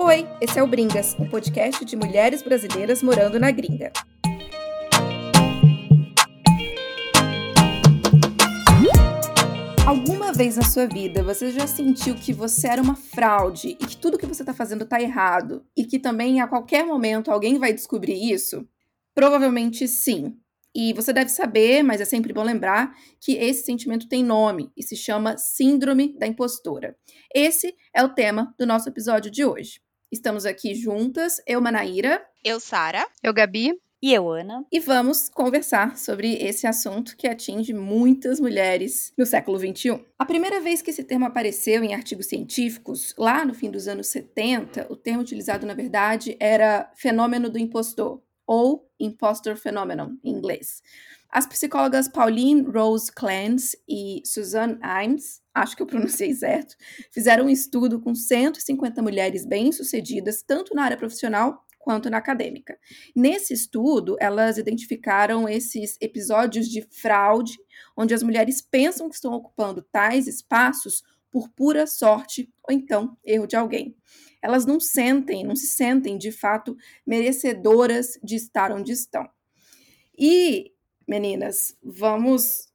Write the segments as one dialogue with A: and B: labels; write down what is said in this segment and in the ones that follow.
A: Oi, esse é o Bringas, um podcast de mulheres brasileiras morando na gringa. Alguma vez na sua vida você já sentiu que você era uma fraude e que tudo que você está fazendo está errado e que também a qualquer momento alguém vai descobrir isso? Provavelmente sim. E você deve saber, mas é sempre bom lembrar, que esse sentimento tem nome e se chama Síndrome da Impostora. Esse é o tema do nosso episódio de hoje. Estamos aqui juntas, eu, Manaíra.
B: Eu, Sara.
C: Eu, Gabi.
D: E eu, Ana.
A: E vamos conversar sobre esse assunto que atinge muitas mulheres no século XXI. A primeira vez que esse termo apareceu em artigos científicos, lá no fim dos anos 70, o termo utilizado, na verdade, era fenômeno do impostor, ou impostor phenomenon, em inglês. As psicólogas Pauline Rose Clance e Suzanne Imes, acho que eu pronunciei certo, fizeram um estudo com 150 mulheres bem-sucedidas, tanto na área profissional quanto na acadêmica. Nesse estudo, elas identificaram esses episódios de fraude, onde as mulheres pensam que estão ocupando tais espaços por pura sorte ou então erro de alguém. Elas não sentem, não se sentem de fato merecedoras de estar onde estão. E meninas, vamos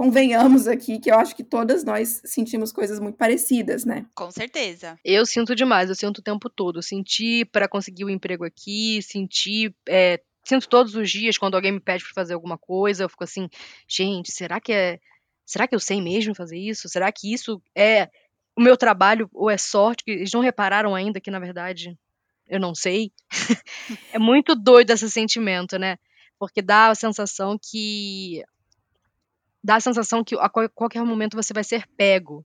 A: convenhamos aqui que eu acho que todas nós sentimos coisas muito parecidas, né?
B: Com certeza.
C: Eu sinto demais, eu sinto o tempo todo. Senti para conseguir o um emprego aqui, senti. É, sinto todos os dias quando alguém me pede para fazer alguma coisa, eu fico assim, gente, será que é. Será que eu sei mesmo fazer isso? Será que isso é o meu trabalho ou é sorte? Eles não repararam ainda que, na verdade, eu não sei. é muito doido esse sentimento, né? Porque dá a sensação que dá a sensação que a qualquer momento você vai ser pego.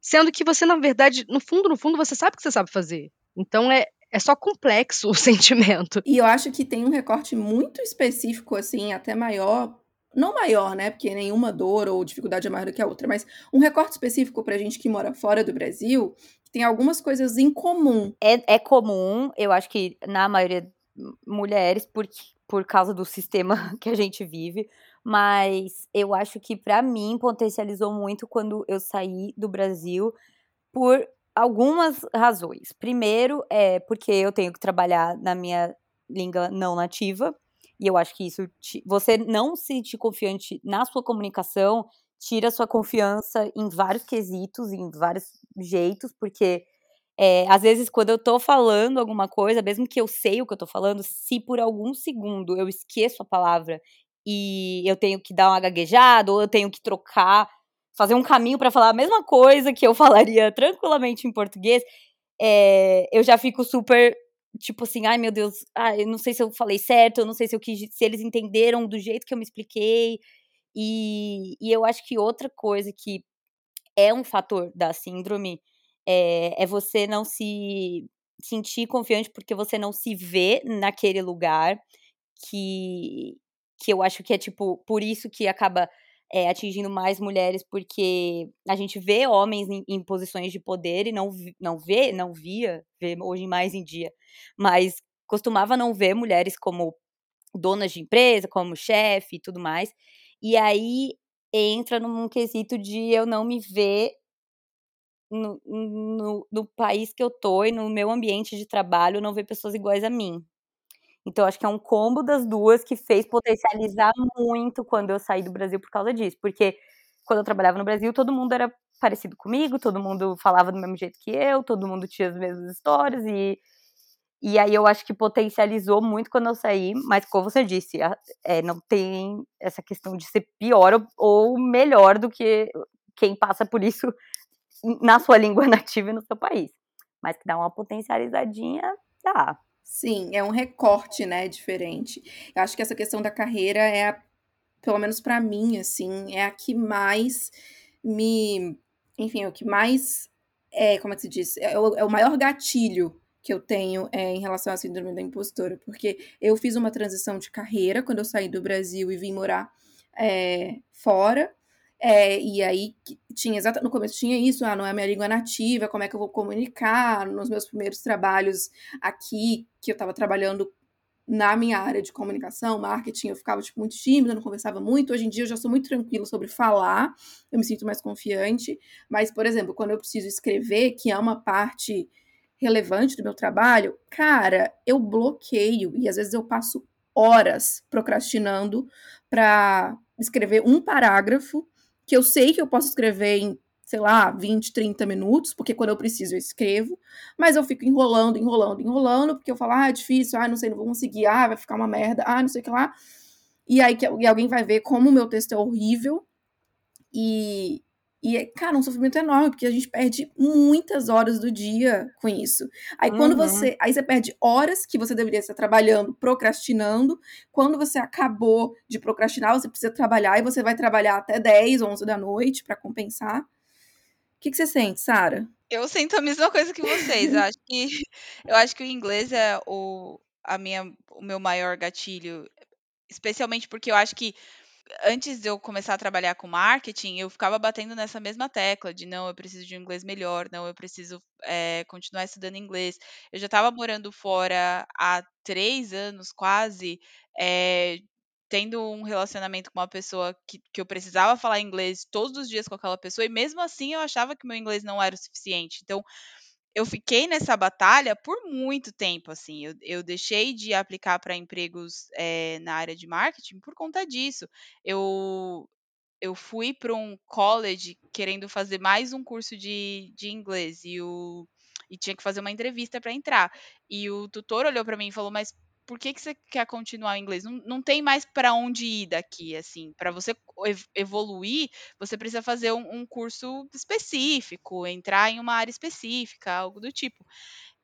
C: Sendo que você, na verdade, no fundo, no fundo, você sabe o que você sabe fazer. Então é, é só complexo o sentimento.
A: E eu acho que tem um recorte muito específico, assim, até maior. Não maior, né? Porque nenhuma dor ou dificuldade é maior do que a outra, mas um recorte específico pra gente que mora fora do Brasil, que tem algumas coisas em comum.
D: É, é comum, eu acho que na maioria mulheres, porque por causa do sistema que a gente vive, mas eu acho que para mim potencializou muito quando eu saí do Brasil por algumas razões. Primeiro é porque eu tenho que trabalhar na minha língua não nativa, e eu acho que isso te, você não se sentir confiante na sua comunicação tira sua confiança em vários quesitos, em vários jeitos, porque é, às vezes, quando eu tô falando alguma coisa, mesmo que eu sei o que eu tô falando, se por algum segundo eu esqueço a palavra e eu tenho que dar uma gaguejada, ou eu tenho que trocar, fazer um caminho para falar a mesma coisa que eu falaria tranquilamente em português, é, eu já fico super tipo assim, ai meu Deus, ai, eu não sei se eu falei certo, eu não sei se eu quis, se eles entenderam do jeito que eu me expliquei. E, e eu acho que outra coisa que é um fator da síndrome é, é você não se sentir confiante porque você não se vê naquele lugar que, que eu acho que é tipo por isso que acaba é, atingindo mais mulheres porque a gente vê homens em, em, posições de poder e não não vê não via vê hoje mais em dia mas costumava não ver mulheres como donas de empresa como chefe e tudo mais e aí entra num quesito de eu não me ver no, no, no, país que eu tô e no meu ambiente de trabalho não ver pessoas iguais a mim. Então, acho que é um combo das duas que fez potencializar muito quando eu saí do Brasil por causa disso. Porque quando eu trabalhava no Brasil, todo mundo era parecido comigo, todo mundo falava do mesmo jeito que eu, todo mundo tinha as mesmas histórias e. E aí eu acho que potencializou muito quando eu saí, mas como você disse, é, não tem essa questão de ser pior ou, ou melhor do que quem passa por isso na sua língua nativa e no seu país. Mas que dá uma potencializadinha, dá.
A: Sim, é um recorte, né, diferente. Eu acho que essa questão da carreira é, a, pelo menos para mim, assim, é a que mais me, enfim, é o que mais é, como é que se diz? É o, é o maior gatilho que eu tenho é, em relação à síndrome da impostora, porque eu fiz uma transição de carreira quando eu saí do Brasil e vim morar é, fora, é, e aí tinha exatamente no começo tinha isso, ah, não é minha língua nativa, como é que eu vou comunicar? Nos meus primeiros trabalhos aqui, que eu estava trabalhando na minha área de comunicação, marketing, eu ficava tipo muito tímida, não conversava muito. Hoje em dia eu já sou muito tranquila sobre falar, eu me sinto mais confiante, mas por exemplo, quando eu preciso escrever, que é uma parte relevante do meu trabalho, cara, eu bloqueio. E às vezes eu passo horas procrastinando para escrever um parágrafo que eu sei que eu posso escrever em, sei lá, 20, 30 minutos, porque quando eu preciso eu escrevo, mas eu fico enrolando, enrolando, enrolando, porque eu falo, ah, é difícil, ah, não sei, não vou conseguir, ah, vai ficar uma merda, ah, não sei o que lá. E aí que, e alguém vai ver como o meu texto é horrível e, e, cara, um sofrimento enorme, porque a gente perde muitas horas do dia com isso. Aí quando uhum. você. Aí você perde horas que você deveria estar trabalhando, procrastinando. Quando você acabou de procrastinar, você precisa trabalhar e você vai trabalhar até 10, 11 da noite para compensar. O que, que você sente, Sara?
B: Eu sinto a mesma coisa que vocês. Eu acho que, eu acho que o inglês é o, a minha, o meu maior gatilho. Especialmente porque eu acho que antes de eu começar a trabalhar com marketing, eu ficava batendo nessa mesma tecla de não, eu preciso de um inglês melhor, não, eu preciso é, continuar estudando inglês. Eu já estava morando fora há três anos quase, é, tendo um relacionamento com uma pessoa que, que eu precisava falar inglês todos os dias com aquela pessoa, e mesmo assim eu achava que meu inglês não era o suficiente. Então, eu fiquei nessa batalha por muito tempo, assim. Eu, eu deixei de aplicar para empregos é, na área de marketing por conta disso. Eu, eu fui para um college querendo fazer mais um curso de, de inglês e, o, e tinha que fazer uma entrevista para entrar. E o tutor olhou para mim e falou: Mas por que, que você quer continuar o inglês? Não, não tem mais para onde ir daqui, assim. Para você evoluir, você precisa fazer um, um, curso específico, entrar em uma área específica, algo do tipo.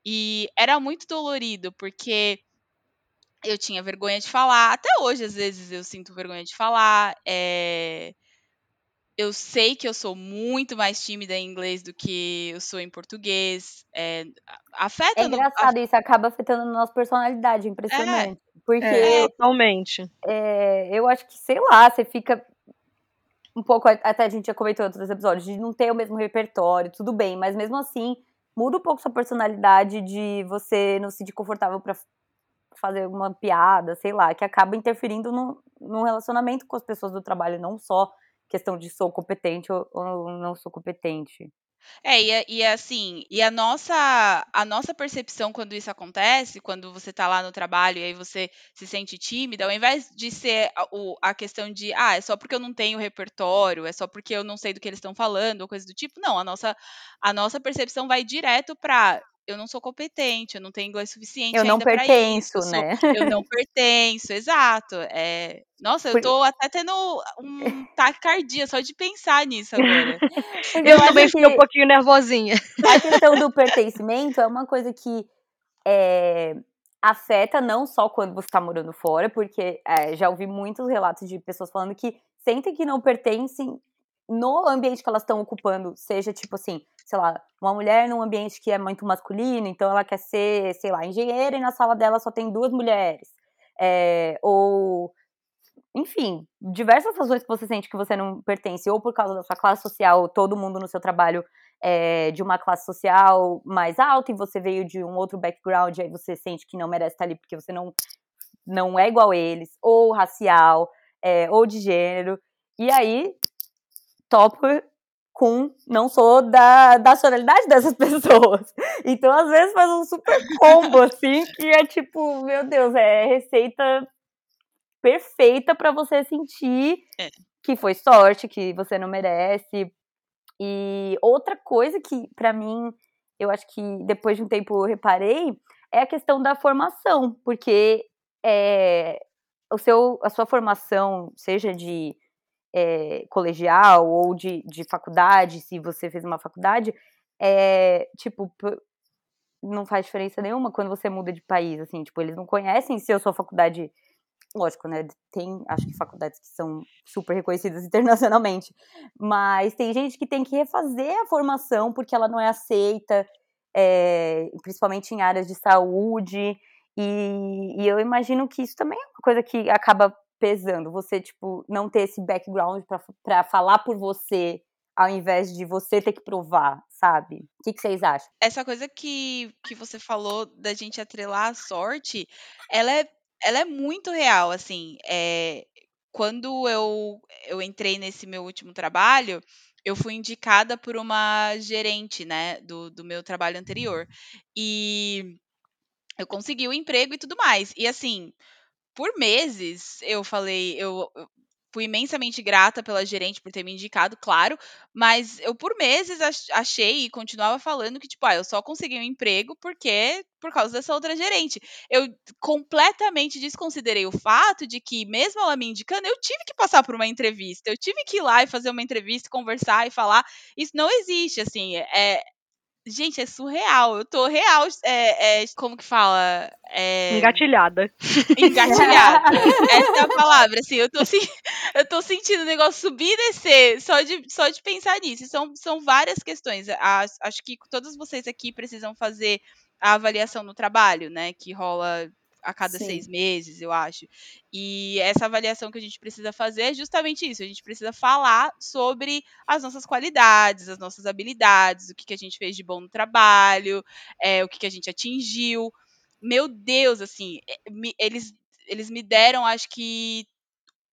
B: E era muito dolorido, porque eu tinha vergonha de falar. Até hoje, às vezes, eu sinto vergonha de falar. É... Eu sei que eu sou muito mais tímida em inglês do que eu sou em português. É, afeta.
D: É engraçado, no... isso acaba afetando a nossa personalidade, impressionante. É, porque.
C: É, totalmente.
D: É, eu acho que, sei lá, você fica. Um pouco, até a gente já comentou em outros episódios, de não ter o mesmo repertório, tudo bem, mas mesmo assim, muda um pouco sua personalidade de você não se sentir confortável para fazer uma piada, sei lá, que acaba interferindo no, no relacionamento com as pessoas do trabalho, não só questão de sou competente ou, ou não sou competente.
B: É, e, e assim, e a nossa, a nossa percepção quando isso acontece, quando você tá lá no trabalho e aí você se sente tímida, ao invés de ser a, o, a questão de, ah, é só porque eu não tenho repertório, é só porque eu não sei do que eles estão falando, ou coisa do tipo, não, a nossa, a nossa percepção vai direto para eu não sou competente, eu não tenho inglês suficiente
D: eu não pertenço,
B: isso,
D: né?
B: Eu, não pertenço, exato. É, nossa, eu tô até tendo um taquicardia só de pensar nisso agora.
C: eu, também fiquei um pouquinho nervosinha.
D: A questão do pertencimento é uma coisa que é, afeta não só quando você está morando fora, porque é, já ouvi muitos relatos de pessoas falando que sentem que não pertencem no ambiente que elas estão ocupando, seja tipo assim, sei lá, uma mulher num ambiente que é muito masculino, então ela quer ser, sei lá, engenheira e na sala dela só tem duas mulheres. É, ou, enfim, diversas razões que você sente que você não pertence, ou por causa da sua classe social, todo mundo no seu trabalho é de uma classe social mais alta e você veio de um outro background, e aí você sente que não merece estar ali porque você não, não é igual a eles, ou racial, é, ou de gênero. E aí topo com não sou da, da nacionalidade dessas pessoas. Então, às vezes, faz um super combo, assim, que é tipo, meu Deus, é receita perfeita para você sentir é. que foi sorte, que você não merece. E outra coisa que, para mim, eu acho que depois de um tempo eu reparei, é a questão da formação, porque é, o seu, a sua formação, seja de é, colegial ou de, de faculdade, se você fez uma faculdade, é, tipo, não faz diferença nenhuma quando você muda de país, assim, tipo, eles não conhecem se a sua faculdade, lógico, né, tem, acho que faculdades que são super reconhecidas internacionalmente, mas tem gente que tem que refazer a formação porque ela não é aceita, é, principalmente em áreas de saúde, e, e eu imagino que isso também é uma coisa que acaba pesando. Você, tipo, não ter esse background para falar por você, ao invés de você ter que provar, sabe? O que, que, vocês acham?
B: Essa coisa que, que você falou da gente atrelar a sorte, ela é, ela é muito real, assim. É, quando eu, eu entrei nesse meu último trabalho, eu fui indicada por uma gerente, né, do, do meu trabalho anterior. E eu consegui o emprego e tudo mais. E assim, por meses eu falei, eu, fui imensamente grata pela gerente por ter me indicado, claro, mas eu por meses achei e continuava falando que, tipo, ah, eu só consegui um emprego porque por causa dessa outra gerente. Eu completamente desconsiderei o fato de que, mesmo ela me indicando, eu tive que passar por uma entrevista, eu tive que ir lá e fazer uma entrevista, conversar e falar. Isso não existe, assim, é, Gente, é surreal. Eu tô real. É, é, como que fala? É...
C: Engatilhada.
B: Engatilhada. Essa é a palavra. Assim, eu tô, eu tô sentindo o negócio subir e descer só de, só de pensar nisso. São, são várias questões. Acho que todos vocês aqui precisam fazer a avaliação no trabalho, né? Que rola a cada Sim. seis meses, eu acho. E essa avaliação que a gente precisa fazer é justamente isso. A gente precisa falar sobre as nossas qualidades, as nossas habilidades, o que, que a gente fez de bom no trabalho, é, o que, que a gente atingiu. Meu Deus, assim, é, eles, eles me deram, acho que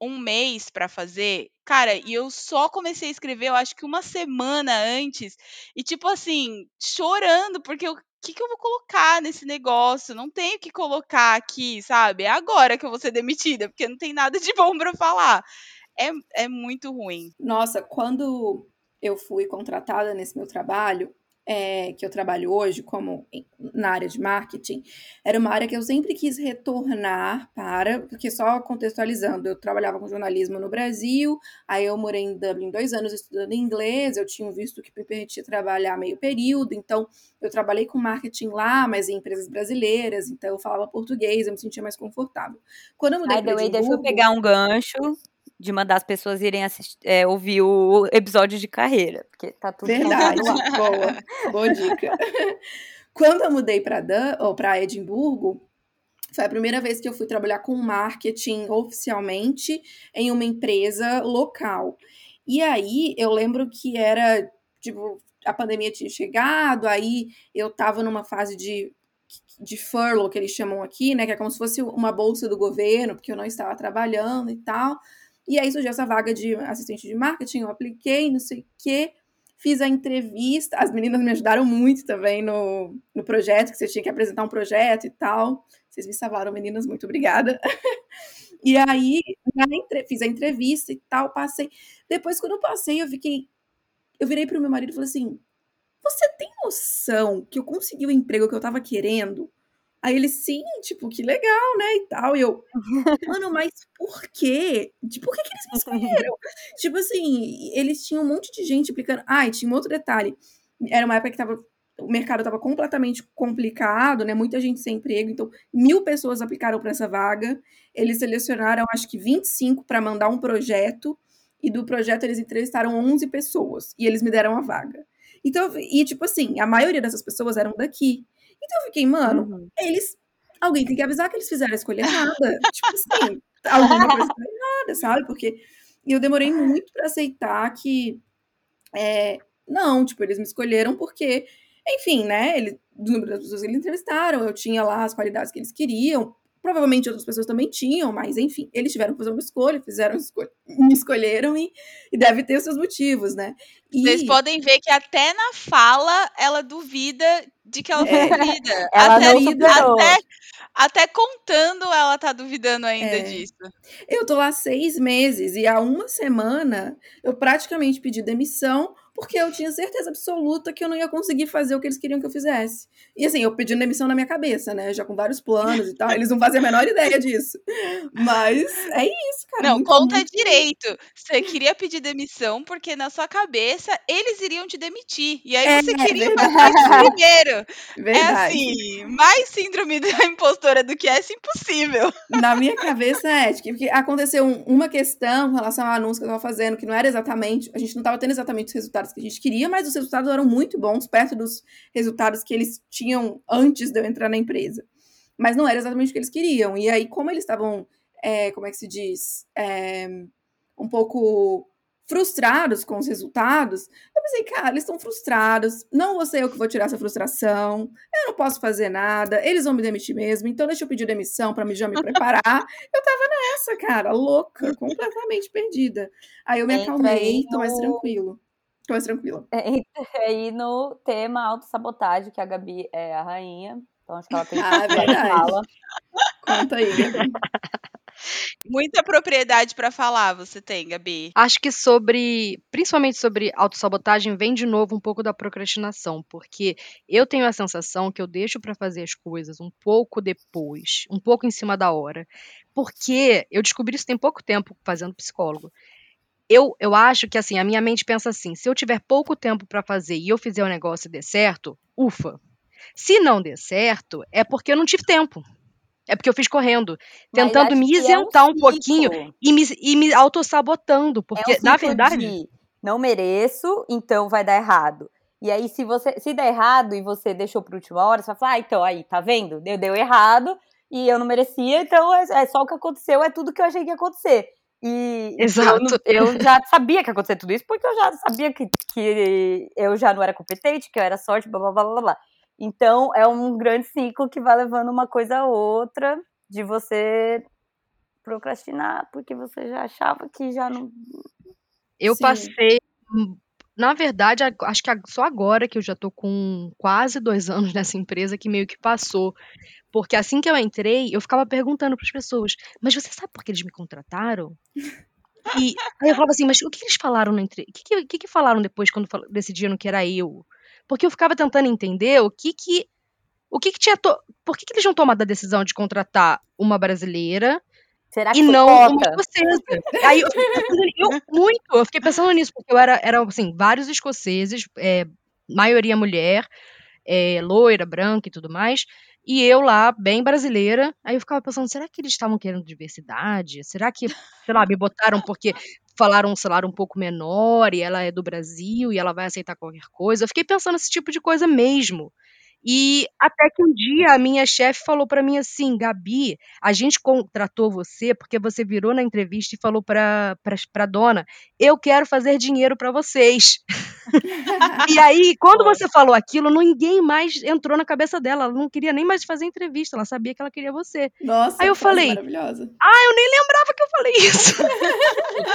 B: um mês para fazer. Cara, e eu só comecei a escrever, eu acho que uma semana antes. E, tipo assim, chorando, porque eu que, que eu vou colocar nesse negócio? Não tenho que colocar aqui, sabe? É agora que eu vou ser demitida, porque não tem nada de bom para falar. É, é muito ruim.
A: Nossa, quando eu fui contratada nesse meu trabalho, é, que eu trabalho hoje, como na área de marketing, era uma área que eu sempre quis retornar para, porque só contextualizando, eu trabalhava com jornalismo no Brasil, aí eu morei em Dublin dois anos estudando inglês, eu tinha um visto que me permitia trabalhar meio período, então eu trabalhei com marketing lá, mas em empresas brasileiras, então eu falava português, eu me sentia mais confortável. Quando eu mudei para Edimburgo...
D: Deixa eu pegar um gancho de mandar as pessoas irem assistir, é, ouvir o episódio de carreira, porque tá tudo
A: Verdade, boa, boa dica. Quando eu mudei para Dan ou para Edimburgo, foi a primeira vez que eu fui trabalhar com marketing oficialmente em uma empresa local. E aí eu lembro que era tipo a pandemia tinha chegado, aí eu tava numa fase de de furlough que eles chamam aqui, né, que é como se fosse uma bolsa do governo, porque eu não estava trabalhando e tal. E aí surgiu essa vaga de assistente de marketing, eu apliquei, não sei o quê, fiz a entrevista. As meninas me ajudaram muito também no, no projeto, que você tinha que apresentar um projeto e tal. Vocês me salvaram, meninas, muito obrigada. e aí, fiz a entrevista e tal, passei. Depois, quando eu passei, eu fiquei. Eu virei pro meu marido e falei assim: Você tem noção que eu consegui o emprego que eu tava querendo? Aí ele, sim, tipo, que legal, né? E tal. E eu, mano, mas por quê? De por que, que eles me escolheram? tipo assim, eles tinham um monte de gente aplicando. Ah, e tinha um outro detalhe. Era uma época que tava. O mercado estava completamente complicado, né? Muita gente sem emprego. Então, mil pessoas aplicaram para essa vaga. Eles selecionaram, acho que 25 para mandar um projeto. E do projeto eles entrevistaram 11 pessoas. E eles me deram a vaga. Então, e tipo assim, a maioria dessas pessoas eram daqui. Então eu fiquei, mano, uhum. eles. Alguém tem que avisar que eles fizeram a escolha errada. tipo assim, alguma coisa errada, sabe? Porque eu demorei muito para aceitar que. É, não, tipo, eles me escolheram porque, enfim, né? Ele, do número das pessoas que eles entrevistaram, eu tinha lá as qualidades que eles queriam. Provavelmente outras pessoas também tinham, mas enfim, eles tiveram que fazer uma escolha, fizeram escolha, me escolheram e, e deve ter os seus motivos, né?
B: E... Vocês podem ver que até na fala ela duvida de que ela é, duvida.
D: Ela
B: até,
D: não
B: até, até contando ela tá duvidando ainda é. disso.
A: Eu tô lá seis meses e há uma semana eu praticamente pedi demissão porque eu tinha certeza absoluta que eu não ia conseguir fazer o que eles queriam que eu fizesse. E assim, eu pedi demissão na minha cabeça, né? Já com vários planos e tal. Eles não fazem a menor ideia disso. Mas é isso, cara.
B: Não, muito, conta muito... direito. Você queria pedir demissão porque na sua cabeça eles iriam te demitir. E aí é, você queria é fazer isso primeiro. Verdade. É assim, mais síndrome da impostora do que essa, impossível.
A: Na minha cabeça é, porque aconteceu uma questão em relação ao anúncio que eu tava fazendo, que não era exatamente, a gente não tava tendo exatamente os resultados resultados que a gente queria, mas os resultados eram muito bons, perto dos resultados que eles tinham antes de eu entrar na empresa. Mas não era exatamente o que eles queriam. E aí, como eles estavam, é, como é que se diz, é, um pouco frustrados com os resultados, eu pensei, cara, eles estão frustrados, não vou ser eu que vou tirar essa frustração, eu não posso fazer nada, eles vão me demitir mesmo, então deixa eu pedir demissão para já me preparar. eu tava nessa, cara, louca, completamente perdida. Aí eu me acalmei, tô mais tranquilo. Mais tranquila.
D: É, e no tema autossabotagem, que a Gabi é a rainha. Então acho que ela tem que
A: Ah, é verdade.
D: fala.
A: Conta aí, Gabi.
B: Muita propriedade pra falar você tem, Gabi.
C: Acho que sobre, principalmente sobre autossabotagem, vem de novo um pouco da procrastinação, porque eu tenho a sensação que eu deixo pra fazer as coisas um pouco depois, um pouco em cima da hora. Porque eu descobri isso tem pouco tempo fazendo psicólogo. Eu, eu acho que assim, a minha mente pensa assim: se eu tiver pouco tempo pra fazer e eu fizer o negócio e der certo, ufa. Se não der certo, é porque eu não tive tempo. É porque eu fiz correndo,
D: Mas
C: tentando me
D: que é um
C: isentar um pouquinho e me, e me autossabotando.
D: É
C: Porque,
D: um
C: na verdade.
D: de não mereço, então vai dar errado. E aí, se você se der errado e você deixou pra última hora, você vai falar, ah, então aí, tá vendo? Deu, deu errado e eu não merecia, então é, é só o que aconteceu, é tudo que eu achei que ia acontecer. E
C: Exato.
D: eu já sabia que ia acontecer tudo isso, porque eu já sabia que, que eu já não era competente, que eu era sorte, blá blá blá blá blá. Então é um grande ciclo que vai levando uma coisa a outra de você procrastinar, porque você já achava que já não.
C: Eu
A: Sim.
C: passei. Na verdade, acho que só agora que eu já tô com quase dois anos nessa empresa que meio que passou. Porque assim que eu entrei, eu ficava perguntando para as pessoas: Mas você sabe por que eles me contrataram? E aí eu falava assim: Mas o que eles falaram na entrevista? O que, que, que falaram depois quando decidiram que era eu? Porque eu ficava tentando entender o que que. O que que tinha. To... Por que, que eles tinham tomado a decisão de contratar uma brasileira
D: Será que
C: e não uma escocesa. Aí eu eu, muito, eu fiquei pensando nisso, porque eu era, era assim, vários escoceses, é, maioria mulher, é, loira, branca e tudo mais, e eu lá, bem brasileira, aí eu ficava pensando, será que eles estavam querendo diversidade? Será que, sei lá, me botaram porque falaram um salário um pouco menor e ela é do Brasil e ela vai aceitar qualquer coisa? Eu fiquei pensando esse tipo de coisa mesmo. E até que um dia a minha chefe falou pra mim assim, Gabi, a gente contratou você porque você virou na entrevista e falou pra, pra, pra dona, eu quero fazer dinheiro pra vocês. E aí, quando você falou aquilo, ninguém mais entrou na cabeça dela. Ela não queria nem mais fazer entrevista, ela sabia que ela queria você.
A: Nossa,
C: Aí eu falei,
A: maravilhosa.
C: eu nem lembrava que eu falei isso.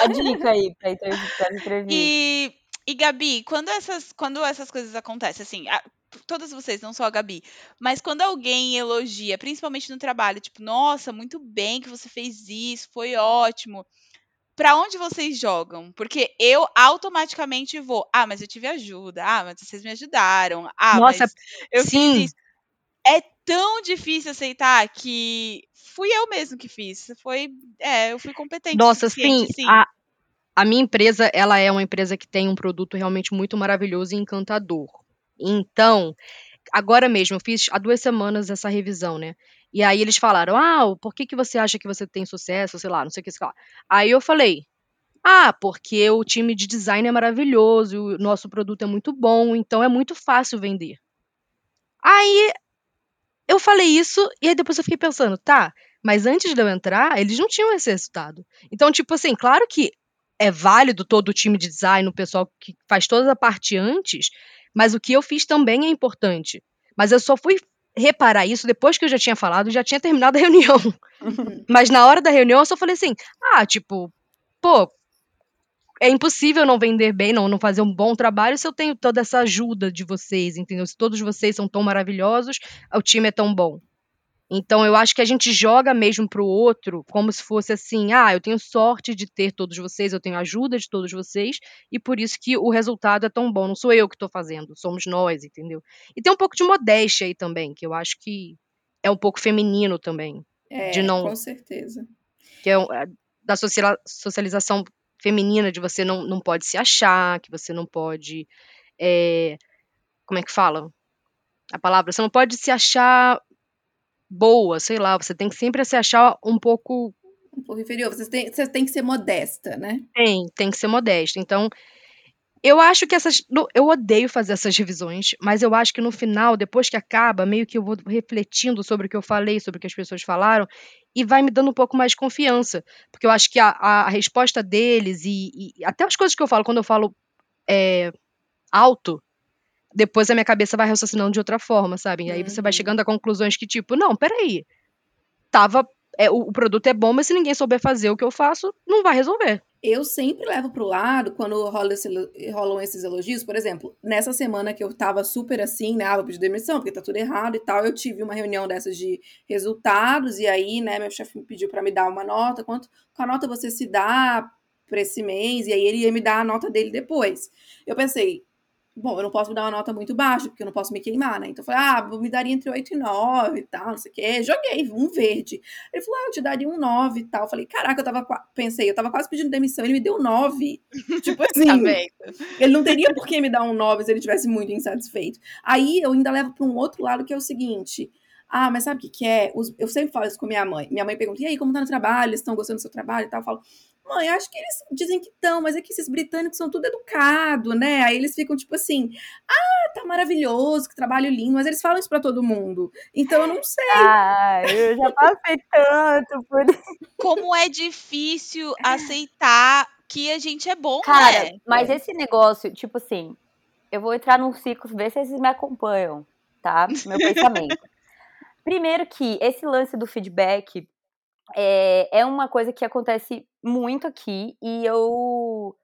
D: A dica aí pra entrev- pra entrevista.
B: E, e Gabi, quando essas, quando essas coisas acontecem, assim, a- todas vocês, não só a Gabi, mas quando alguém elogia, principalmente no trabalho, tipo, nossa, muito bem que você fez isso, foi ótimo. Pra onde vocês jogam? Porque eu automaticamente vou, ah, mas eu tive ajuda, ah, mas vocês me ajudaram, ah,
C: Nossa,
B: mas eu
C: sim.
B: fiz isso. É tão difícil aceitar que fui eu mesmo que fiz. Foi, é, eu fui competente
C: Nossa, sim,
B: sim.
C: a, a minha empresa, ela é uma empresa que tem um produto realmente muito maravilhoso e encantador. Então, agora mesmo, eu fiz há duas semanas essa revisão, né? E aí eles falaram, ah, por que, que você acha que você tem sucesso, sei lá, não sei o que, sei lá. Aí eu falei, ah, porque o time de design é maravilhoso, o nosso produto é muito bom, então é muito fácil vender. Aí eu falei isso, e aí depois eu fiquei pensando, tá, mas antes de eu entrar, eles não tinham esse resultado. Então, tipo assim, claro que é válido todo o time de design, o pessoal que faz toda a parte antes, mas o que eu fiz também é importante. Mas eu só fui reparar isso depois que eu já tinha falado e já tinha terminado a reunião.
A: Uhum.
C: Mas na hora da reunião eu só falei assim: ah, tipo, pô, é impossível não vender bem, não, não fazer um bom trabalho se eu tenho toda essa ajuda de vocês, entendeu? Se todos vocês são tão maravilhosos, o time é tão bom. Então eu acho que a gente joga mesmo pro outro como se fosse assim: ah, eu tenho sorte de ter todos vocês, eu tenho ajuda de todos vocês, e por isso que o resultado é tão bom. Não sou eu que tô fazendo, somos nós, entendeu? E tem um pouco de modéstia aí também, que eu acho que é um pouco feminino também. De
A: É,
C: não
A: com certeza.
C: que é é da socialização feminina, de você não, não pode se achar, que você não pode. é, como é que fala? A palavra? Você não pode se achar boa, sei lá, você tem que sempre se achar um pouco.
A: Um pouco inferior. Você tem, você tem que ser modesta, né?
C: Tem, tem que ser modesta. Então, eu acho que essas. Eu odeio fazer essas revisões, mas eu acho que no final, depois que acaba, meio que eu vou refletindo sobre o que eu falei, sobre o que as pessoas falaram, e vai me dando um pouco mais de confiança. Porque eu acho que a, a- a resposta deles e, e até as coisas que eu falo, quando eu falo é, alto, depois a minha cabeça vai raciocinando de outra forma, sabe? E aí você vai
A: Uhum.
C: chegando a conclusões que, tipo, não, peraí. Tava. é, o, o produto é bom, mas se ninguém souber fazer o que eu faço, não vai resolver.
A: eu sempre levo pro lado quando rola esse, rolam esses elogios. Por exemplo, nessa semana que eu tava super assim, né? Ah, vou pedir demissão porque tá tudo errado e tal. Eu tive uma reunião dessas de resultados, e aí, né, meu chefe me pediu para me dar uma nota. Quanto a nota você se dá para esse mês? E aí ele ia me dar a nota dele depois. Eu pensei, bom, eu não posso me dar uma nota muito baixa, porque eu não posso me queimar, né? Então eu falei, ah, me daria entre 8 e 9 e tal, não sei o quê. Joguei um verde. Ele falou, ah, eu te daria um 9 e tal. Eu falei, caraca, eu tava, pensei, eu tava quase pedindo demissão, ele me deu 9. tipo assim, tá ele não teria por que me dar um 9 se ele tivesse muito insatisfeito. Aí eu ainda levo para um outro lado, que é o seguinte, ah, mas sabe o que, que é? Eu sempre falo isso com minha mãe. Minha mãe pergunta, e aí, como tá no trabalho? Eles estão gostando do seu trabalho e tal? Eu falo, Mãe, acho que eles dizem que estão, mas é que esses britânicos são tudo educado, né? Aí eles ficam tipo assim: ah, tá maravilhoso, que trabalho lindo, mas eles falam isso pra todo mundo. Então eu não sei.
D: Ah, eu já passei tanto por
B: Como é difícil aceitar que a gente é bom,
D: Cara,
B: né?
D: mas esse negócio, tipo assim, eu vou entrar num ciclo, ver se vocês me acompanham, tá? Meu pensamento. Primeiro que esse lance do feedback é, é uma coisa que acontece muito aqui e eu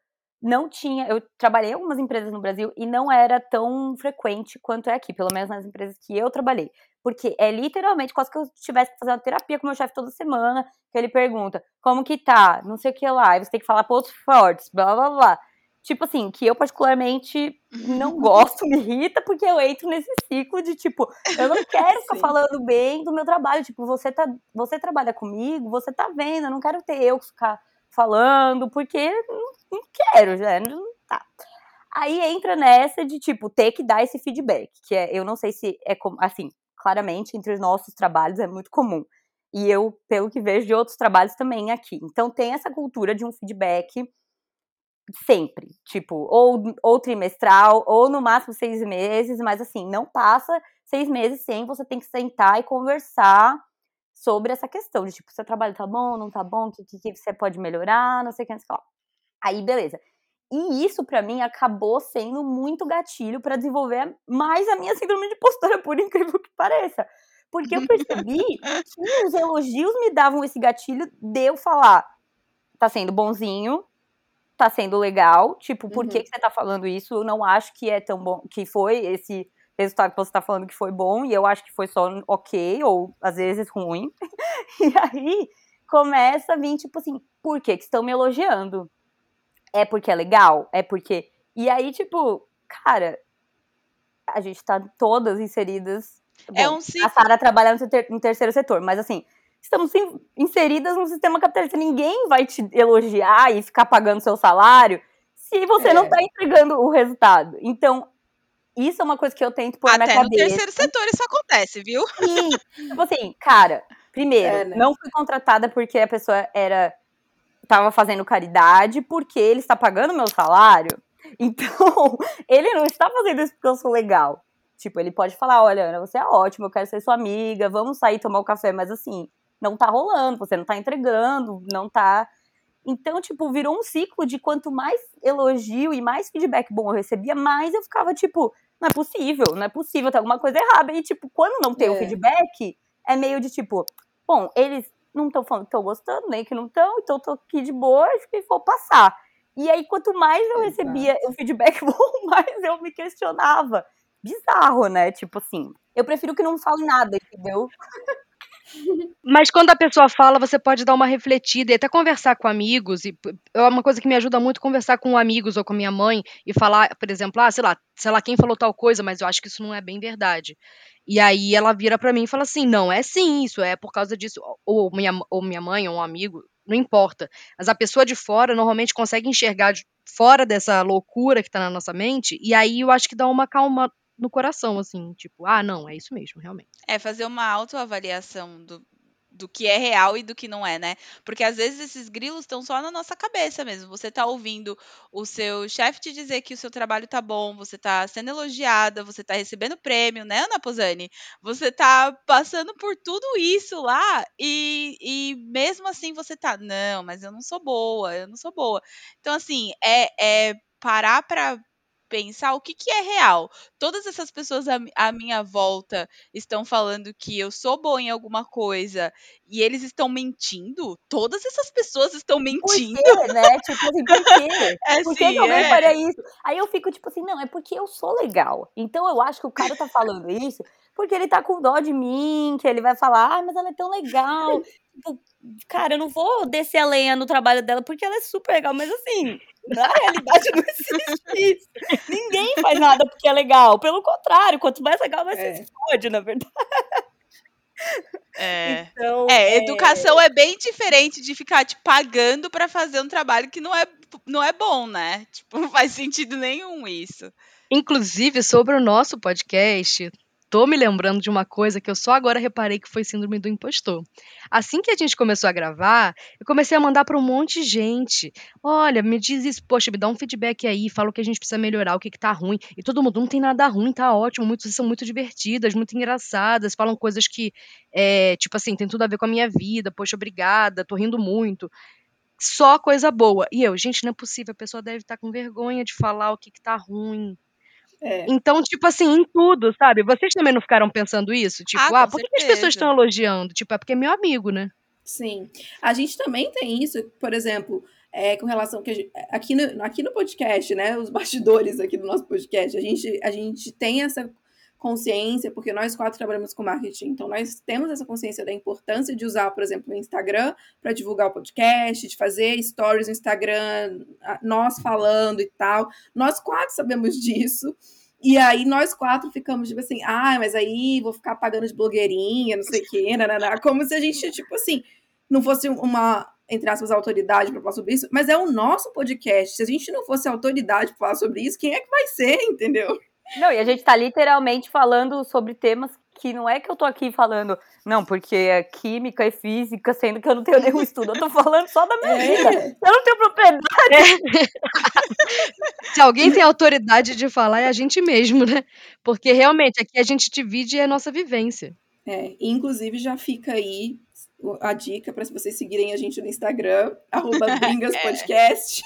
D: não tinha. Eu trabalhei em algumas empresas no Brasil e não era tão frequente quanto é aqui, pelo menos nas empresas que eu trabalhei. Porque é literalmente quase que eu tivesse que fazer uma terapia com meu chefe toda semana, que ele pergunta como que tá, não sei o que lá, e você tem que falar pontos fortes, blá blá blá. Tipo assim, que eu particularmente não gosto, me irrita, porque eu entro nesse ciclo de tipo, eu não quero ficar falando bem do meu trabalho. Tipo, você, tá, você trabalha comigo, você tá vendo, eu não quero ter eu que ficar falando, porque não, não quero, já. Não, tá. Aí entra nessa de, tipo, ter que dar esse feedback, que é, eu não sei se é como, assim, claramente entre os nossos trabalhos é muito comum. E eu, pelo que vejo de outros trabalhos também aqui. Então tem essa cultura de um feedback sempre, tipo, ou, ou trimestral, ou no máximo seis meses, mas assim, não passa seis meses sem você tem que sentar e conversar sobre essa questão de tipo, seu trabalho tá bom, não tá bom, o que, que, que, você pode melhorar, não sei o que, não sei o que. Aí, beleza. E isso, para mim, acabou sendo muito gatilho para desenvolver mais a minha síndrome de postura, por incrível que pareça. Porque eu percebi que os elogios me davam esse gatilho de eu falar, tá sendo bonzinho, tá sendo legal, tipo, por uhum. que, que você tá falando isso? Eu não acho que é tão bom, que foi esse resultado que você tá falando que foi bom, e eu acho que foi só ok, ou às vezes ruim. e aí começa a vir, tipo assim, por que, que estão me elogiando? É porque é legal? É porque. E aí, tipo, cara, a gente tá todas inseridas.
B: É bom, é um ciclo.
D: A Sara trabalha no, ter no terceiro setor, mas assim, estamos inseridas no sistema capitalista. Ninguém vai te elogiar e ficar pagando seu salário se você é. não está entregando o resultado. Então, isso é uma coisa que eu tento pôr
B: Até
D: na cabeça.
B: Até no terceiro setor isso acontece, viu?
D: E, tipo assim, cara, primeiro, é, né? não fui contratada porque a pessoa era tava fazendo caridade, porque ele está pagando meu salário. Então, ele não está fazendo isso porque eu sou legal. Tipo, ele pode falar, olha, Ana, você é ótima, eu quero ser sua amiga, vamos sair tomar um café, mas assim, não tá rolando, você não tá entregando, não tá. Então, tipo, virou um ciclo de quanto mais elogio e mais feedback bom eu recebia, mais eu ficava, tipo, não é possível, não é possível, tem alguma coisa errada. E, tipo, quando não tem é. o feedback, é meio de tipo, bom, eles não estão falando que estão gostando, nem que não estão, então eu tô aqui de boa e vou passar. E aí, quanto mais eu recebia o feedback bom, mais eu me questionava. Bizarro, né? Tipo assim, eu prefiro que não fale nada, entendeu?
C: Mas quando a pessoa fala, você pode dar uma refletida e até conversar com amigos. E é uma coisa que me ajuda muito conversar com amigos ou com minha mãe e falar, por exemplo, ah, sei lá, sei lá quem falou tal coisa, mas eu acho que isso não é bem verdade. E aí ela vira para mim e fala assim: "Não, é sim, isso é por causa disso". Ou minha ou minha mãe ou um amigo, não importa. Mas a pessoa de fora normalmente consegue enxergar fora dessa loucura que tá na nossa mente, e aí eu acho que dá uma calma no coração, assim, tipo, ah, não, é isso mesmo, realmente.
B: É fazer uma autoavaliação do, do que é real e do que não é, né? Porque às vezes esses grilos estão só na nossa cabeça mesmo. Você tá ouvindo o seu chefe te dizer que o seu trabalho tá bom, você tá sendo elogiada, você tá recebendo prêmio, né, Ana Posani? Você tá passando por tudo isso lá e, e mesmo assim você tá, não, mas eu não sou boa, eu não sou boa. Então, assim, é, é parar pra pensar o que, que é real. Todas essas pessoas à, à minha volta estão falando que eu sou boa em alguma coisa e eles estão mentindo? Todas essas pessoas estão mentindo?
D: Por quê, né? Tipo assim, por quê? É, por que, sim, alguém é. faria isso? Aí eu fico tipo assim, não, é porque eu sou legal. Então eu acho que o cara tá falando isso porque ele tá com dó de mim, que ele vai falar, ah, mas ela é tão legal. Tipo, cara, eu não vou descer a lenha no trabalho dela porque ela é super legal, mas assim, na realidade não existe isso. Ninguém faz nada porque é legal. Pelo contrário, quanto mais legal, mais é. se fode, na verdade.
B: É. Então, é, educação é... é bem diferente de ficar te pagando para fazer um trabalho que não é, não é bom, né? Tipo, não faz sentido nenhum isso.
C: Inclusive, sobre o nosso podcast, tô me lembrando de uma coisa que eu só agora reparei que foi síndrome do impostor. Assim que a gente começou a gravar, eu comecei a mandar para um monte de gente. Olha, me diz isso, poxa, me dá um feedback aí, fala o que a gente precisa melhorar, o que, que tá ruim. E todo mundo, não tem nada ruim, tá ótimo, muitas são muito divertidas, muito engraçadas, falam coisas que, é, tipo assim, tem tudo a ver com a minha vida, poxa, obrigada, tô rindo muito. Só coisa boa. E eu, gente, não é possível, a pessoa deve estar tá com vergonha de falar o que, que tá ruim é. Então, tipo assim, em tudo, sabe? Vocês também não ficaram pensando isso? Tipo, ah, ah por que, que as pessoas estão elogiando? Tipo, é porque é meu amigo, né?
A: Sim. A gente também tem isso, por exemplo, é, com relação que gente, aqui, no, aqui no podcast, né? Os bastidores aqui do nosso podcast, a gente, a gente tem essa consciência, porque nós quatro trabalhamos com marketing, então nós temos essa consciência da importância de usar, por exemplo, o Instagram para divulgar o podcast, de fazer stories no Instagram, nós falando e tal. Nós quatro sabemos disso. E aí nós quatro ficamos tipo assim, ah, mas aí vou ficar pagando de blogueirinha, não sei o quê, nananá, como se a gente, tipo assim, não fosse uma, entre aspas, autoridade para falar sobre isso, mas é o nosso podcast. Se a gente não fosse autoridade para falar sobre isso, quem é que vai ser, entendeu?
D: Não, e a gente tá literalmente falando sobre temas que não é que eu tô aqui falando, não, porque é química e física, sendo que eu não tenho nenhum estudo, eu tô falando só da minha é. vida. Eu não tenho propriedade. É.
C: Se alguém tem autoridade de falar, é a gente mesmo, né? Porque realmente aqui a gente divide a nossa vivência.
A: É, inclusive já fica aí a dica para vocês seguirem a gente no Instagram, arroba Podcast.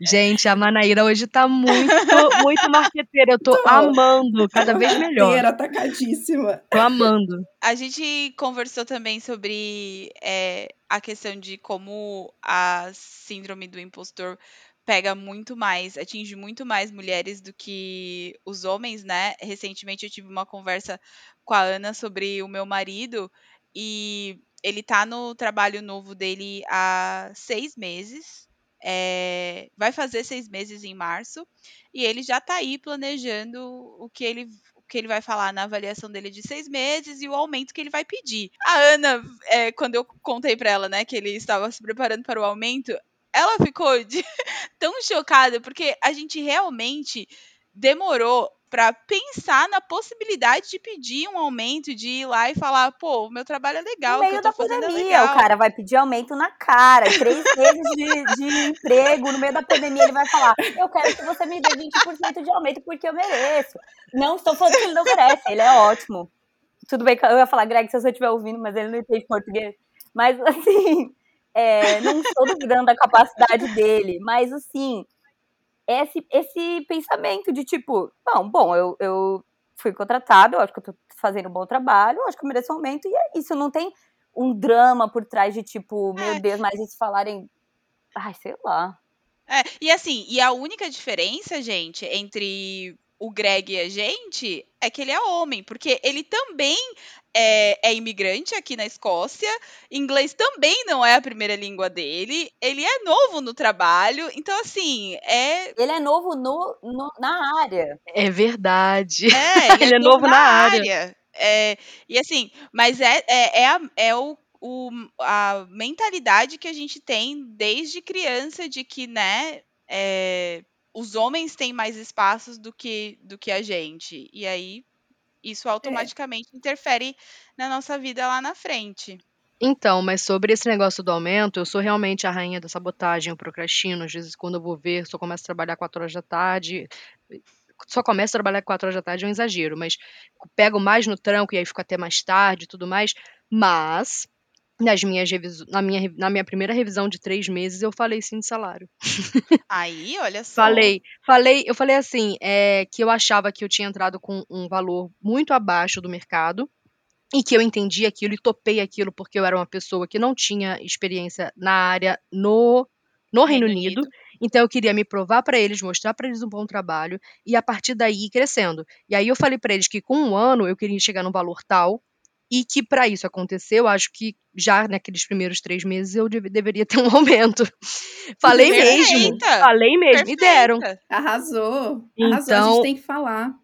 C: Gente, a Manaíra hoje tá muito, muito marqueteira. Eu tô, tô amando, cada vez melhor.
A: atacadíssima.
C: Tô amando.
B: A gente conversou também sobre é, a questão de como a síndrome do impostor pega muito mais, atinge muito mais mulheres do que os homens, né? Recentemente eu tive uma conversa com a Ana sobre o meu marido e ele tá no trabalho novo dele há seis meses. É, vai fazer seis meses em março. E ele já tá aí planejando o que ele que ele vai falar na avaliação dele de seis meses e o aumento que ele vai pedir. A Ana, é, quando eu contei para ela, né, que ele estava se preparando para o aumento, ela ficou de, tão chocada porque a gente realmente demorou para pensar na possibilidade de pedir um aumento, de ir lá e falar, pô, o meu trabalho é legal. No
D: meio da é pandemia, é o cara vai pedir aumento na cara, três meses de, de, emprego, no meio da pandemia ele vai falar, eu quero que você me dê 20% de aumento porque eu mereço. Não estou falando que ele não merece, ele é ótimo. Tudo bem, eu ia falar, Greg, se você estiver ouvindo, mas ele não entende português. Mas, assim, é, não estou duvidando da capacidade dele, mas, assim, esse, esse pensamento de tipo, não, bom, eu, eu fui contratado, eu acho que eu tô fazendo um bom trabalho, eu acho que eu mereço um aumento, e é isso, não tem um drama por trás de tipo, meu é. Deus, mas eles falarem, ai, sei lá.
B: É, e assim, e a única diferença, gente, entre o Greg e a gente é que ele é homem, porque ele também é, é, imigrante aqui na Escócia, inglês também não é a primeira língua dele, ele é novo no trabalho, então assim, é.
D: Ele é novo no, no na área.
C: É verdade. É, ele, ele é, é, novo na, na área. área.
B: É, e assim, mas é, é, é, a, é o, o, a mentalidade que a gente tem desde criança de que, né, é, os homens têm mais espaços do que, do que a gente. E aí, isso é. automaticamente é. interfere na nossa vida lá na frente.
C: Então, mas sobre esse negócio do aumento, eu sou realmente a rainha da sabotagem, eu procrastino, às vezes quando eu vou ver, só começo a trabalhar 4 horas da tarde, só começo a trabalhar 4 horas da tarde é um exagero, mas pego mais no tranco e aí fico até mais tarde e tudo mais, mas nas minhas revis... na, minha, na minha primeira revisão de três meses, eu falei sim de salário.
B: Aí, olha só.
C: Falei, falei, eu falei assim, é, que eu achava que eu tinha entrado com um valor muito abaixo do mercado e que eu entendi aquilo e topei aquilo porque eu era uma pessoa que não tinha experiência na área no, no Reino, Reino Unido. Unido. Então eu queria me provar para eles, mostrar para eles um bom trabalho e a partir daí ir crescendo. E aí eu falei para eles que com um ano eu queria chegar num valor tal e que para isso acontecer, eu acho que já naqueles primeiros três meses eu deveria ter um aumento. falei Perfeita. mesmo, falei mesmo, Perfeita. e deram.
A: Arrasou, arrasou, então, a gente tem que falar.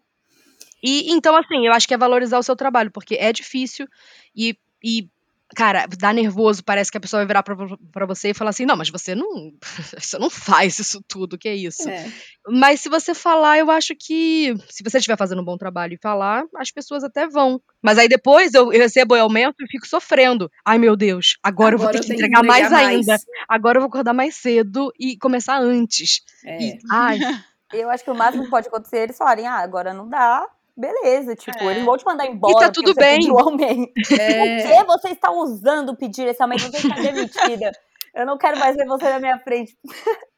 C: E então, assim, eu acho que é valorizar o seu trabalho, porque é difícil e, e cara, dá nervoso, parece que a pessoa vai virar pra, pra você e falar assim, não, mas você não, você não faz isso tudo, que é isso. É. Mas se você falar, eu acho que, se você estiver fazendo um bom trabalho e falar, as pessoas até vão. Mas aí depois eu, eu recebo o aumento e fico sofrendo. Ai, meu Deus, agora, agora eu vou ter que entregar, que mais, mais, ainda. Agora eu vou acordar mais cedo e começar antes. É. E, ai...
D: Eu acho que o máximo que pode acontecer é eles falarem, ah, agora não dá, beleza, tipo, é. eles vão te mandar embora.
C: E tá tudo bem.
D: É. O que você está usando pedir esse aumento? Você está demitida. Eu não quero mais ver você na minha frente.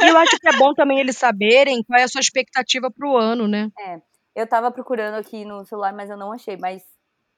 C: E eu acho que é bom também eles saberem qual é a sua expectativa pro ano, né?
D: É. Eu tava procurando aqui no celular, mas eu não achei, mas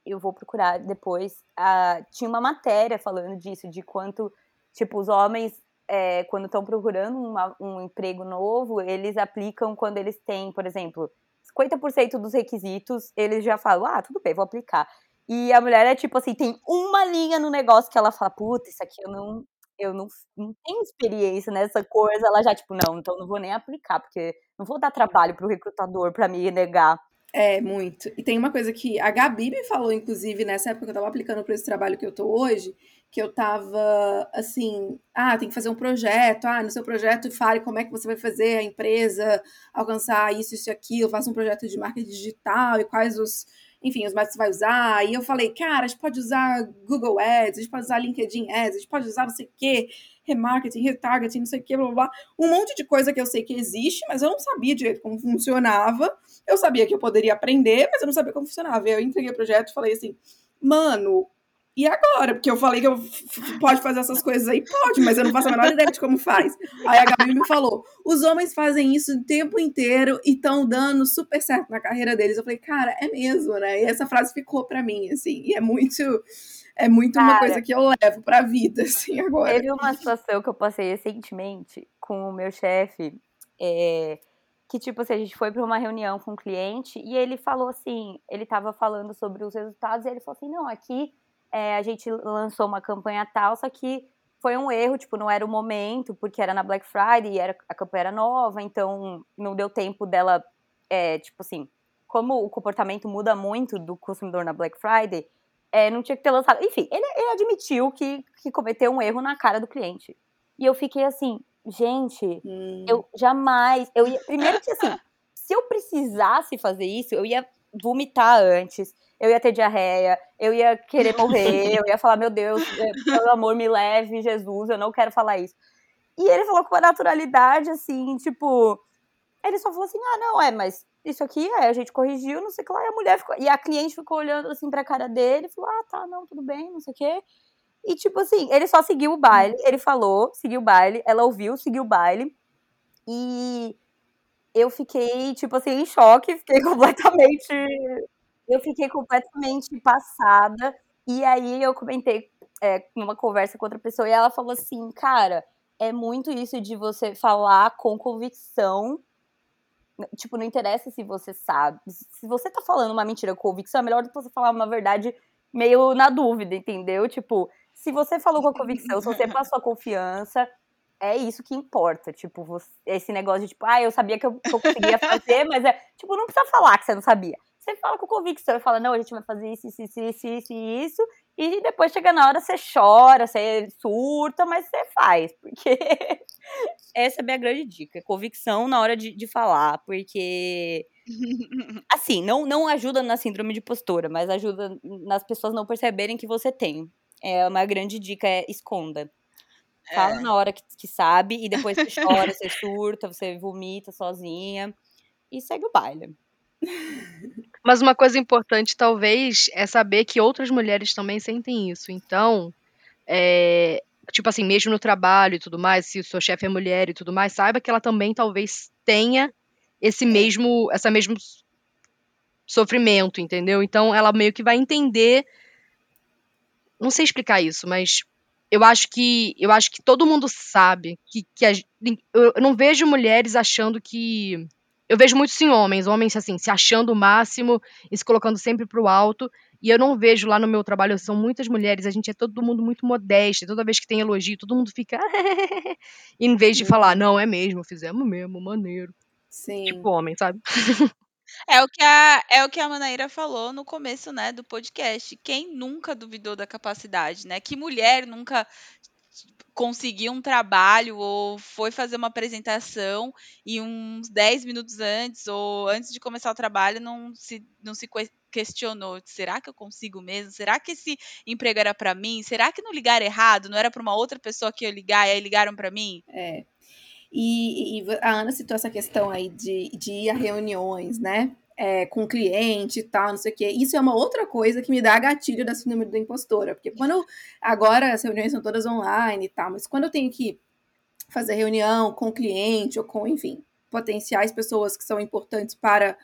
D: eu vou procurar depois. Ah, tinha uma matéria falando disso, de quanto, tipo, os homens, é, quando estão procurando uma, um emprego novo, eles aplicam quando eles têm, por exemplo, 50% dos requisitos, eles já falam, ah, tudo bem, vou aplicar. E a mulher é tipo assim, tem uma linha no negócio que ela fala, puta, isso aqui eu não, eu não, não tenho experiência nessa coisa. Ela já, tipo, não, então não vou nem aplicar, porque não vou dar trabalho pro recrutador para me negar.
A: É, muito. E tem uma coisa que a Gabi me falou, inclusive, nessa época que eu tava aplicando para esse trabalho que eu tô hoje, que eu tava assim, ah, tem que fazer um projeto, ah, no seu projeto fale como é que você vai fazer a empresa alcançar isso, isso e aquilo, faça um projeto de marketing digital e quais os, enfim, os métodos que você vai usar. E eu falei, cara, a gente pode usar Google Ads, a gente pode usar LinkedIn Ads, a gente pode usar não sei o quê, remarketing, retargeting, não sei o quê, blá, blá, blá. Um monte de coisa que eu sei que existe, mas eu não sabia direito como funcionava. Eu sabia que eu poderia aprender, mas eu não sabia como funcionava. Eu entreguei o projeto e falei assim, mano, e agora? Porque eu falei que eu pode fazer essas coisas aí? Pode, mas eu não faço a menor ideia de como faz. Aí a Gabi me falou: os homens fazem isso o tempo inteiro e estão dando super certo na carreira deles. Eu falei, cara, é mesmo, né? E essa frase ficou para mim, assim, e é muito. É muito cara, uma coisa que eu levo pra vida, assim, agora.
D: Teve uma situação que eu passei recentemente com o meu chefe, é, que, tipo assim, a gente foi para uma reunião com um cliente e ele falou assim, ele tava falando sobre os resultados e ele falou assim, não, aqui é, a gente lançou uma campanha tal, só que foi um erro, tipo, não era o momento, porque era na Black Friday e era, a campanha era nova, então não deu tempo dela, é, tipo assim, como o comportamento muda muito do consumidor na Black Friday, é, não tinha que ter lançado. Enfim, ele, ele admitiu que, que cometeu um erro na cara do cliente. E eu fiquei assim, gente, hum. eu jamais. Eu ia, primeiro que assim, se eu precisasse fazer isso, eu ia vomitar antes eu ia ter diarreia, eu ia querer morrer, eu ia falar, meu Deus, é, pelo amor, me leve, Jesus, eu não quero falar isso. E ele falou com uma naturalidade, assim, tipo. Ele só falou assim: ah, não, é, mas isso aqui é, a gente corrigiu, não sei o que lá. E a mulher ficou. E a cliente ficou olhando assim pra cara dele falou: ah, tá, não, tudo bem, não sei o quê. E, tipo assim, ele só seguiu o baile, ele falou, seguiu o baile, ela ouviu, seguiu o baile. E eu fiquei, tipo assim, em choque, fiquei completamente eu fiquei completamente passada. E aí eu comentei é, numa conversa com outra pessoa e ela falou assim, cara, é muito isso de você falar com convicção. Tipo, não interessa se você sabe. Se você tá falando uma mentira com convicção, é melhor do que você falar uma verdade meio na dúvida, entendeu? Tipo, se você falou com a convicção, se você passou a confiança, é isso que importa. Tipo, você, esse negócio de tipo, ah, eu sabia que eu, que eu conseguia fazer, mas é. Tipo, não precisa falar que você não sabia você fala com convicção e fala, não, a gente vai fazer isso, isso, isso, isso, isso, isso, e depois chega na hora, você chora, você surta, mas você faz, porque essa é a minha grande dica, convicção na hora de, de falar, porque assim, não, não ajuda na síndrome de postura, mas ajuda nas pessoas não perceberem que você tem. É uma grande dica, é esconda. Fala é. na hora que, que sabe, e depois você chora, você surta, você vomita sozinha, e segue o baile.
C: Mas uma coisa importante, talvez, é saber que outras mulheres também sentem isso. Então, é, tipo assim, mesmo no trabalho e tudo mais, se o seu chefe é mulher e tudo mais, saiba que ela também talvez tenha esse mesmo, essa mesmo sofrimento, entendeu? Então ela meio que vai entender. Não sei explicar isso, mas eu acho que eu acho que todo mundo sabe que, que a, eu não vejo mulheres achando que eu vejo muito sim homens, homens assim, se achando o máximo e se colocando sempre pro alto. E eu não vejo lá no meu trabalho, são muitas mulheres, a gente é todo mundo muito modesto, toda vez que tem elogio, todo mundo fica. em vez de falar, não, é mesmo, fizemos mesmo, maneiro.
A: Sim.
C: Tipo homem, sabe?
B: É o que a, é o que a Manaíra falou no começo, né, do podcast. Quem nunca duvidou da capacidade, né? Que mulher nunca conseguiu um trabalho ou foi fazer uma apresentação e uns 10 minutos antes ou antes de começar o trabalho não se, não se questionou, será que eu consigo mesmo? Será que esse emprego era para mim? Será que não ligaram errado? Não era para uma outra pessoa que eu ligar e aí ligaram para mim?
A: É. E, e, a Ana citou essa questão aí de, de ir a reuniões, né? É, com cliente e tal, não sei o quê. Isso é uma outra coisa que me dá gatilho da síndrome da impostora. Porque quando agora as reuniões são todas online e tal, mas quando eu tenho que fazer reunião com cliente ou com, enfim, potenciais pessoas que são importantes para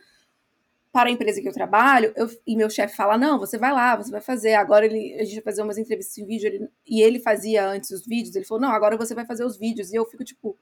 A: para a empresa que eu trabalho, eu, e meu chefe fala: não, você vai lá, você vai fazer. Agora ele, a gente vai fazer umas entrevistas em vídeo, ele, e ele fazia antes os vídeos, ele falou: não, agora você vai fazer os vídeos. E eu fico tipo,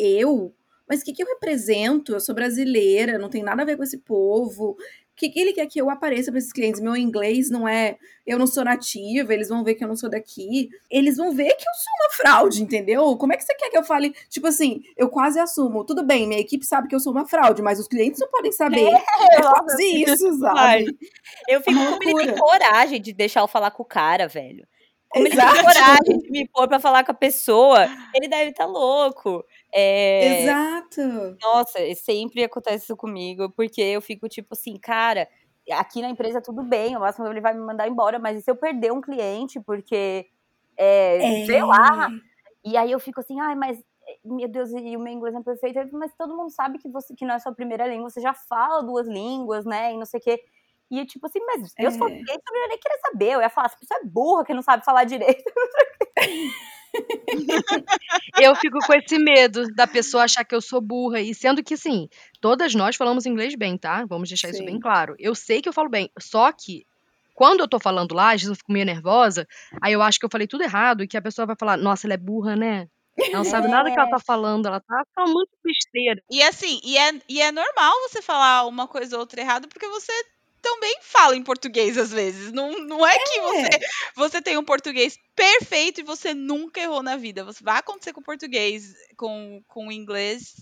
A: eu? Mas o que, que eu represento? Eu sou brasileira, não tem nada a ver com esse povo. O que, que ele quer que eu apareça para esses clientes? Meu inglês não é. Eu não sou nativa, eles vão ver que eu não sou daqui. Eles vão ver que eu sou uma fraude, entendeu? Como é que você quer que eu fale? Tipo assim, eu quase assumo. Tudo bem, minha equipe sabe que eu sou uma fraude, mas os clientes não podem saber. É, é quase isso, sabe?
D: Eu fico com ele tem coragem de deixar eu falar com o cara, velho. Como Exato. ele tem coragem de me pôr pra falar com a pessoa, ele deve estar tá louco.
A: É... Exato.
D: Nossa, sempre acontece isso comigo, porque eu fico tipo assim, cara, aqui na empresa tudo bem, o máximo ele vai me mandar embora, mas e se eu perder um cliente, porque, é, é... sei lá, e aí eu fico assim, ai, mas meu Deus, e o meu inglês é perfeito, mas todo mundo sabe que você que não é sua primeira língua, você já fala duas línguas, né, e não sei o quê. E tipo assim, mas eu sou gay, eu nem querer saber, eu ia falar, essa pessoa é burra que não sabe falar direito.
C: eu fico com esse medo da pessoa achar que eu sou burra. E sendo que, sim, todas nós falamos inglês bem, tá? Vamos deixar sim. isso bem claro. Eu sei que eu falo bem. Só que, quando eu tô falando lá, às vezes eu fico meio nervosa, aí eu acho que eu falei tudo errado e que a pessoa vai falar, nossa, ela é burra, né? Ela não sabe nada que ela tá é. falando, ela tá falando muito besteira.
B: E assim, e é, e é normal você falar uma coisa ou outra errada, porque você também fala em português às vezes. Não, não é, é, que você, você tem um português perfeito e você nunca errou na vida. Você vai acontecer com português, com, com inglês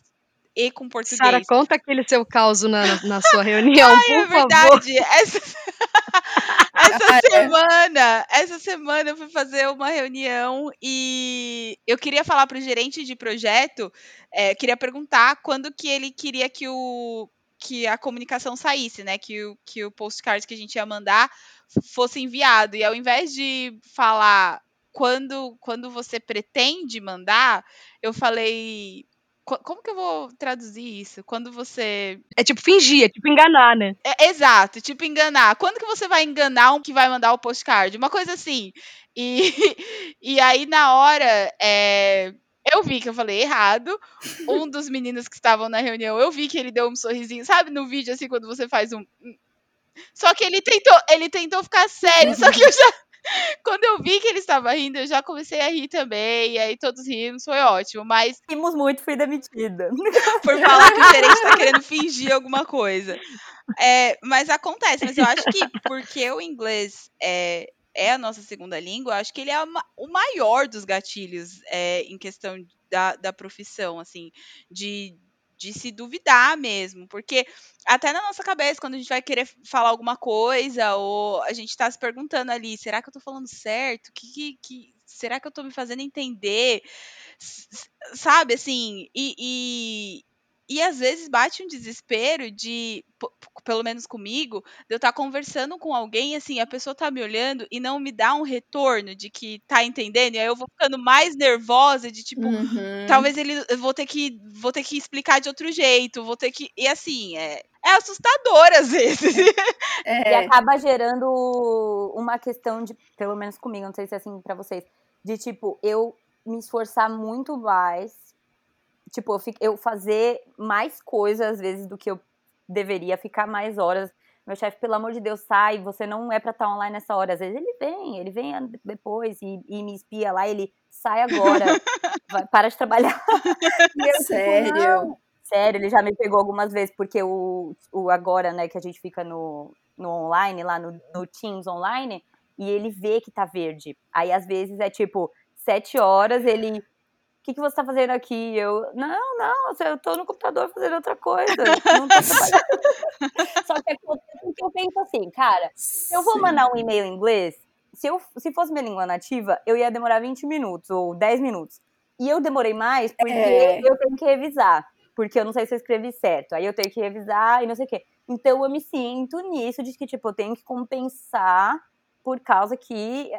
B: e com português.
C: Sara, conta aquele seu caos na, na sua reunião, Ai, por é
B: verdade. Favor. Essa, essa é. semana, essa semana eu fui fazer uma reunião e eu queria falar para o gerente de projeto, é, queria perguntar quando que ele queria que o que a comunicação saísse, né? Que o, que o postcard que a gente ia mandar fosse enviado. E ao invés de falar quando, quando você pretende mandar, eu falei. Como que eu vou traduzir isso? Quando você.
C: É tipo fingir, é tipo enganar, né?
B: É, exato, tipo enganar. Quando que você vai enganar um que vai mandar o postcard? Uma coisa assim. E, e aí, na hora, é, eu vi que eu falei errado. Um dos meninos que estavam na reunião, eu vi que ele deu um sorrisinho, sabe no vídeo assim quando você faz um Só que ele tentou, ele tentou ficar sério, só que eu já quando eu vi que ele estava rindo, eu já comecei a rir também, e aí todos rimos, foi ótimo, mas...
D: Rimos muito, fui demitida.
B: Por falar que o gerente tá querendo fingir alguma coisa. É, mas acontece, mas eu acho que porque o inglês é, é a nossa segunda língua, acho que ele é o maior dos gatilhos é, em questão da, da profissão, assim, de, de se duvidar mesmo, porque até na nossa cabeça, quando a gente vai querer falar alguma coisa, ou a gente está se perguntando ali, será que eu estou falando certo? Que, que, que, será que eu estou me fazendo entender? S sabe, assim, e, e, e às vezes bate um desespero de, pelo menos comigo, de eu estar conversando com alguém, assim, a pessoa tá me olhando e não me dá um retorno de que tá entendendo, e aí eu vou ficando mais nervosa de tipo, uhum. talvez ele eu vou ter que vou ter que explicar de outro jeito, vou ter que e assim, é é é assustador às vezes.
D: É. E acaba gerando uma questão de, pelo menos comigo, não sei se é assim para vocês, de tipo, eu me esforçar muito mais, tipo, eu, eu fazer mais coisas às vezes do que eu deveria, ficar mais horas meu chefe, pelo amor de Deus, sai, você não é para estar online nessa hora. Às vezes ele vem, ele vem depois e, e me espia lá, ele sai agora, vai, para de trabalhar.
A: Eu, tipo, Sério? Tipo,
D: Sério, ele já me pegou algumas vezes, porque o, o agora, né, que a gente fica no, no online, lá no, no Teams online, e ele vê que tá verde. Aí, às vezes, é tipo, sete horas, ele que, que você tá fazendo aqui? Eu, não, não, eu tô no computador fazendo outra coisa. Não tô Só que acontece que eu penso assim, cara, se eu vou Sim. mandar um e-mail em inglês, se, eu, se fosse minha língua nativa, eu ia demorar 20 minutos ou 10 minutos. E eu demorei mais porque é. eu tenho que revisar. Porque eu não sei se eu escrevi certo. Aí eu tenho que revisar e não sei o quê. Então eu me sinto nisso de que, tipo, eu tenho que compensar por causa que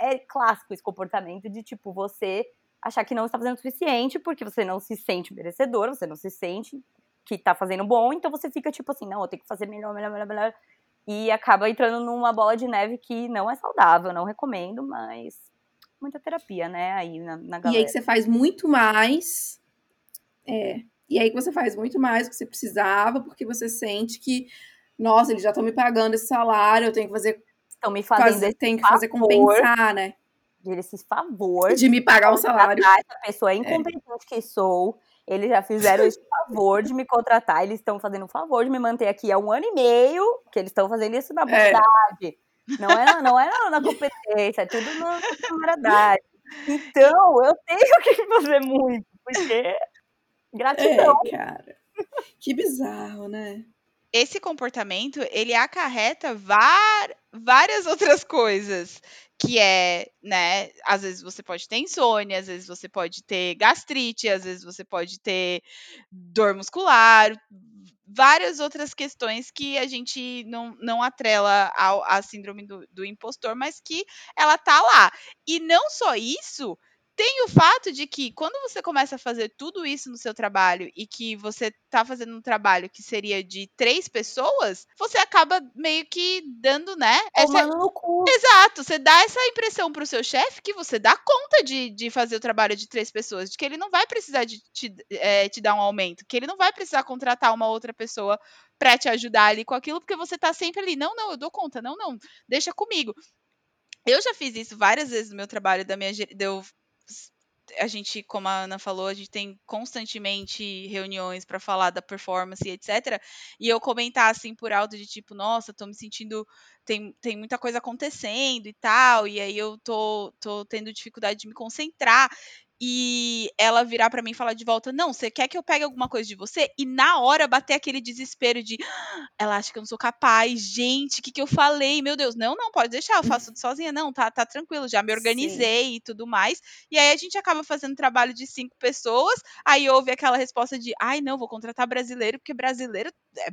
D: é, é clássico esse comportamento de, tipo, você achar que não está fazendo o suficiente, porque você não se sente merecedor, você não se sente que está fazendo bom, então você fica tipo assim, não, eu tenho que fazer melhor, melhor, melhor, melhor. E acaba entrando numa bola de neve que não é saudável, não recomendo, mas muita terapia, né, aí na, na galera.
A: E aí que você faz muito mais. É. E aí que você faz muito mais do que você precisava, porque você sente que, nossa, eles já estão me pagando esse salário, eu tenho que fazer.
D: Estão me fazendo. Fazer,
A: tem que fazer compensar, né?
D: Eles se favor
A: de me pagar o salário.
D: Essa pessoa é incompetente é. que sou. Eles já fizeram esse favor de me contratar. Eles estão fazendo o favor de me manter aqui há um ano e meio, que eles estão fazendo isso na é. bondade. É. Não é, não é na competência, é tudo na camaradagem. Então, eu tenho que fazer muito, porque gratidão.
A: É, cara. Que bizarro, né?
B: Esse comportamento, ele acarreta várias outras coisas que é, né, às vezes você pode ter insônia, às vezes você pode ter gastrite, às vezes você pode ter dor muscular, várias outras questões que a gente não, não atrela ao, à síndrome do, do impostor, mas que ela tá lá. E não só isso, tem o fato de que quando você começa a fazer tudo isso no seu trabalho e que você tá fazendo um trabalho que seria de três pessoas, você acaba meio que dando, né?
D: Essa... no cu.
B: Exato, você dá essa impressão pro seu chefe que você dá conta de, de fazer o trabalho de três pessoas, de que ele não vai precisar de te, é, te dar um aumento, que ele não vai precisar contratar uma outra pessoa para te ajudar ali com aquilo, porque você tá sempre ali, não, não, eu dou conta, não, não, deixa comigo. Eu já fiz isso várias vezes no meu trabalho, da minha, de eu a gente, como a Ana falou, a gente tem constantemente reuniões para falar da performance etc. E eu comentar assim por alto de tipo, nossa, tô me sentindo tem, tem muita coisa acontecendo e tal, e aí eu tô, tô tendo dificuldade de me concentrar e ela virar para mim e falar de volta: Não, você quer que eu pegue alguma coisa de você? E na hora bater aquele desespero de ah, ela acha que eu não sou capaz, gente, o que, que eu falei? Meu Deus, não, não, pode deixar, eu faço tudo sozinha, não, tá, tá tranquilo, já me organizei Sim. e tudo mais. E aí a gente acaba fazendo trabalho de cinco pessoas, aí houve aquela resposta de ai, não, vou contratar brasileiro, porque brasileiro é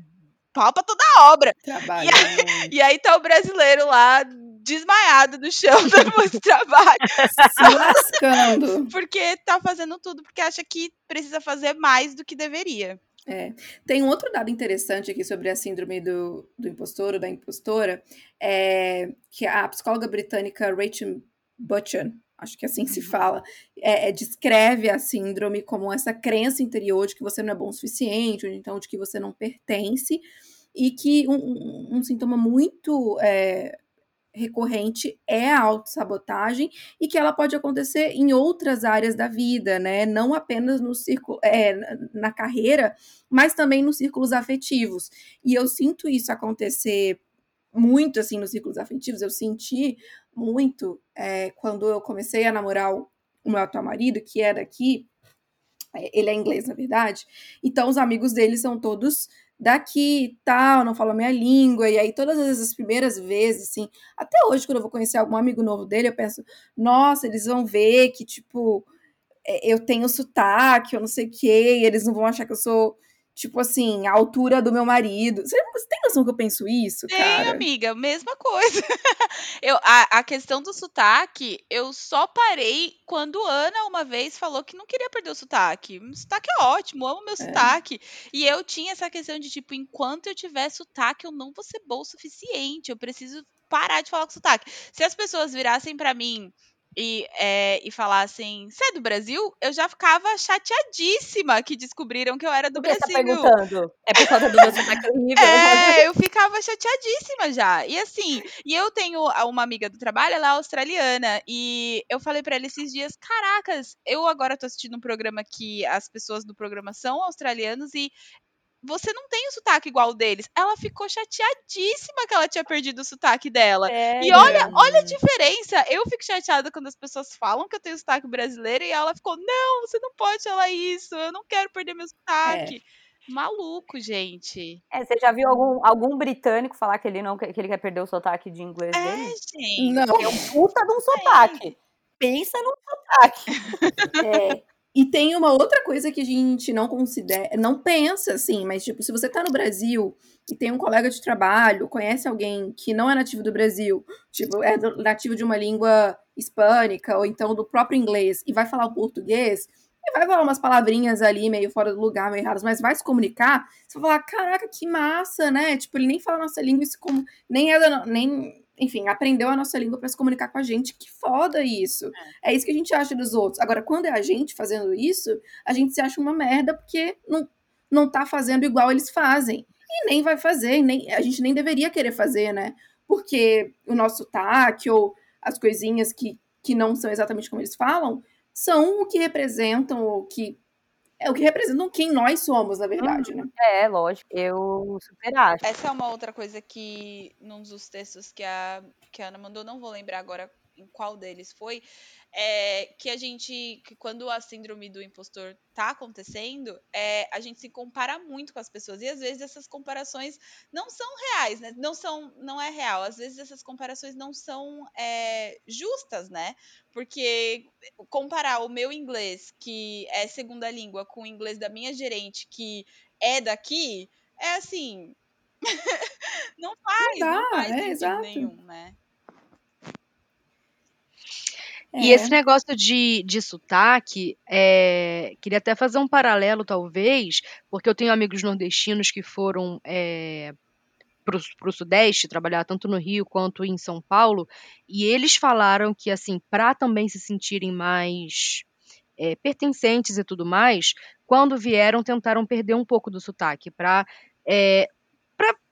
B: pau pra toda a obra.
A: Trabalho.
B: E aí, e aí tá o brasileiro lá desmaiado no chão depois do trabalho.
A: Se lascando.
B: Porque tá fazendo tudo porque acha que precisa fazer mais do que deveria.
A: É. Tem um outro dado interessante aqui sobre a síndrome do, do impostor ou da impostora, é, que a psicóloga britânica Rachel Butchan, acho que assim se uhum. fala, é, é, descreve a síndrome como essa crença interior de que você não é bom o suficiente, ou então de que você não pertence, e que um, um, um sintoma muito é, recorrente é a autossabotagem e que ela pode acontecer em outras áreas da vida, né? Não apenas no círculo, é, na carreira, mas também nos círculos afetivos. E eu sinto isso acontecer muito assim nos círculos afetivos. Eu senti muito é, quando eu comecei a namorar o meu atual marido, que é daqui. É, ele é inglês, na verdade. Então, os amigos dele são todos daqui tal, não falo a minha língua, e aí todas as primeiras vezes, assim, até hoje, quando eu vou conhecer algum amigo novo dele, eu penso, nossa, eles vão ver que, tipo, é, eu tenho sotaque, eu não sei o quê, e eles não vão achar que eu sou, tipo assim, a altura do meu marido. Você, você tem noção que eu penso isso,
B: Tem,
A: cara?
B: amiga, mesma coisa. Eu, a, a questão do sotaque, eu só parei quando Ana uma vez falou que não queria perder o sotaque. O sotaque é ótimo, amo meu sotaque. E eu tinha essa questão de, tipo, enquanto eu tiver sotaque, eu não vou ser boa o suficiente. Eu preciso parar de falar com sotaque. Se as pessoas virassem pra mim e, é, e falassem, você é do Brasil? Eu já ficava chateadíssima que descobriram que eu era do
D: Por que você tá
B: Brasil.
D: perguntando? É por causa do meu sotaque horrível?
B: É, eu ficava chateadíssima já. E assim, e eu tenho uma amiga do trabalho, ela é australiana, e eu falei pra ela esses dias, caracas, eu agora tô assistindo um programa que as pessoas do programa são australianos e você não tem o sotaque igual o deles. Ela ficou chateadíssima que ela tinha perdido o sotaque dela. E olha, olha a diferença. Eu fico chateada quando as pessoas falam que eu tenho sotaque brasileiro e ela ficou, não, você não pode falar isso, eu não quero perder meu sotaque. Maluco, gente.
D: É, você já viu algum, algum britânico falar que ele não quer- que ele quer perder o sotaque de inglês
B: É,
D: dele?
B: gente.
A: Não.
D: É um puta de um sotaque. Pensa no sotaque.
A: É. E tem uma outra coisa que a gente não considera, não pensa assim, mas tipo, se você tá no Brasil e tem um colega de trabalho, conhece alguém que não é nativo do Brasil, tipo, é nativo de uma língua hispânica ou então do próprio inglês e vai falar o português, e vai falar umas palavrinhas ali meio fora do lugar, meio erradas, mas vai se comunicar, você vai falar, caraca, que massa, né? Tipo, ele nem fala nossa língua, isso como nem é da, nem enfim, aprendeu a nossa língua para se comunicar com a gente. Que foda isso. É isso que a gente acha dos outros. Agora, quando é a gente fazendo isso, a gente se acha uma merda porque não, não tá fazendo igual eles fazem. E nem vai fazer, nem, a gente nem deveria querer fazer, né? Porque o nosso sotaque ou as coisinhas que, que não são exatamente como eles falam são o que representam, o que. É o que representam quem nós somos, na verdade, né?
D: É, lógico. Eu super acho.
B: Essa é uma outra coisa que, num dos textos que a, que a Ana mandou, não vou lembrar agora em qual deles foi, é que a gente, que quando a síndrome do impostor tá acontecendo, é, a gente se compara muito com as pessoas. E às vezes essas comparações não são reais, né? Não são, não é real. Às vezes essas comparações não são é, justas, né? Porque comparar o meu inglês, que é segunda língua, com o inglês da minha gerente, que é daqui, é assim. não faz, não,
A: dá,
B: faz
A: é,
B: sentido
A: exato.
B: nenhum, né?
C: E
A: É.
C: esse negócio de, de sotaque, é, queria até fazer um paralelo, talvez, porque eu tenho amigos nordestinos que foram é, para o Sudeste trabalhar tanto no Rio quanto em São Paulo, e eles falaram que, assim, para também se sentirem mais é, pertencentes e tudo mais, quando vieram, tentaram perder um pouco do sotaque, para é,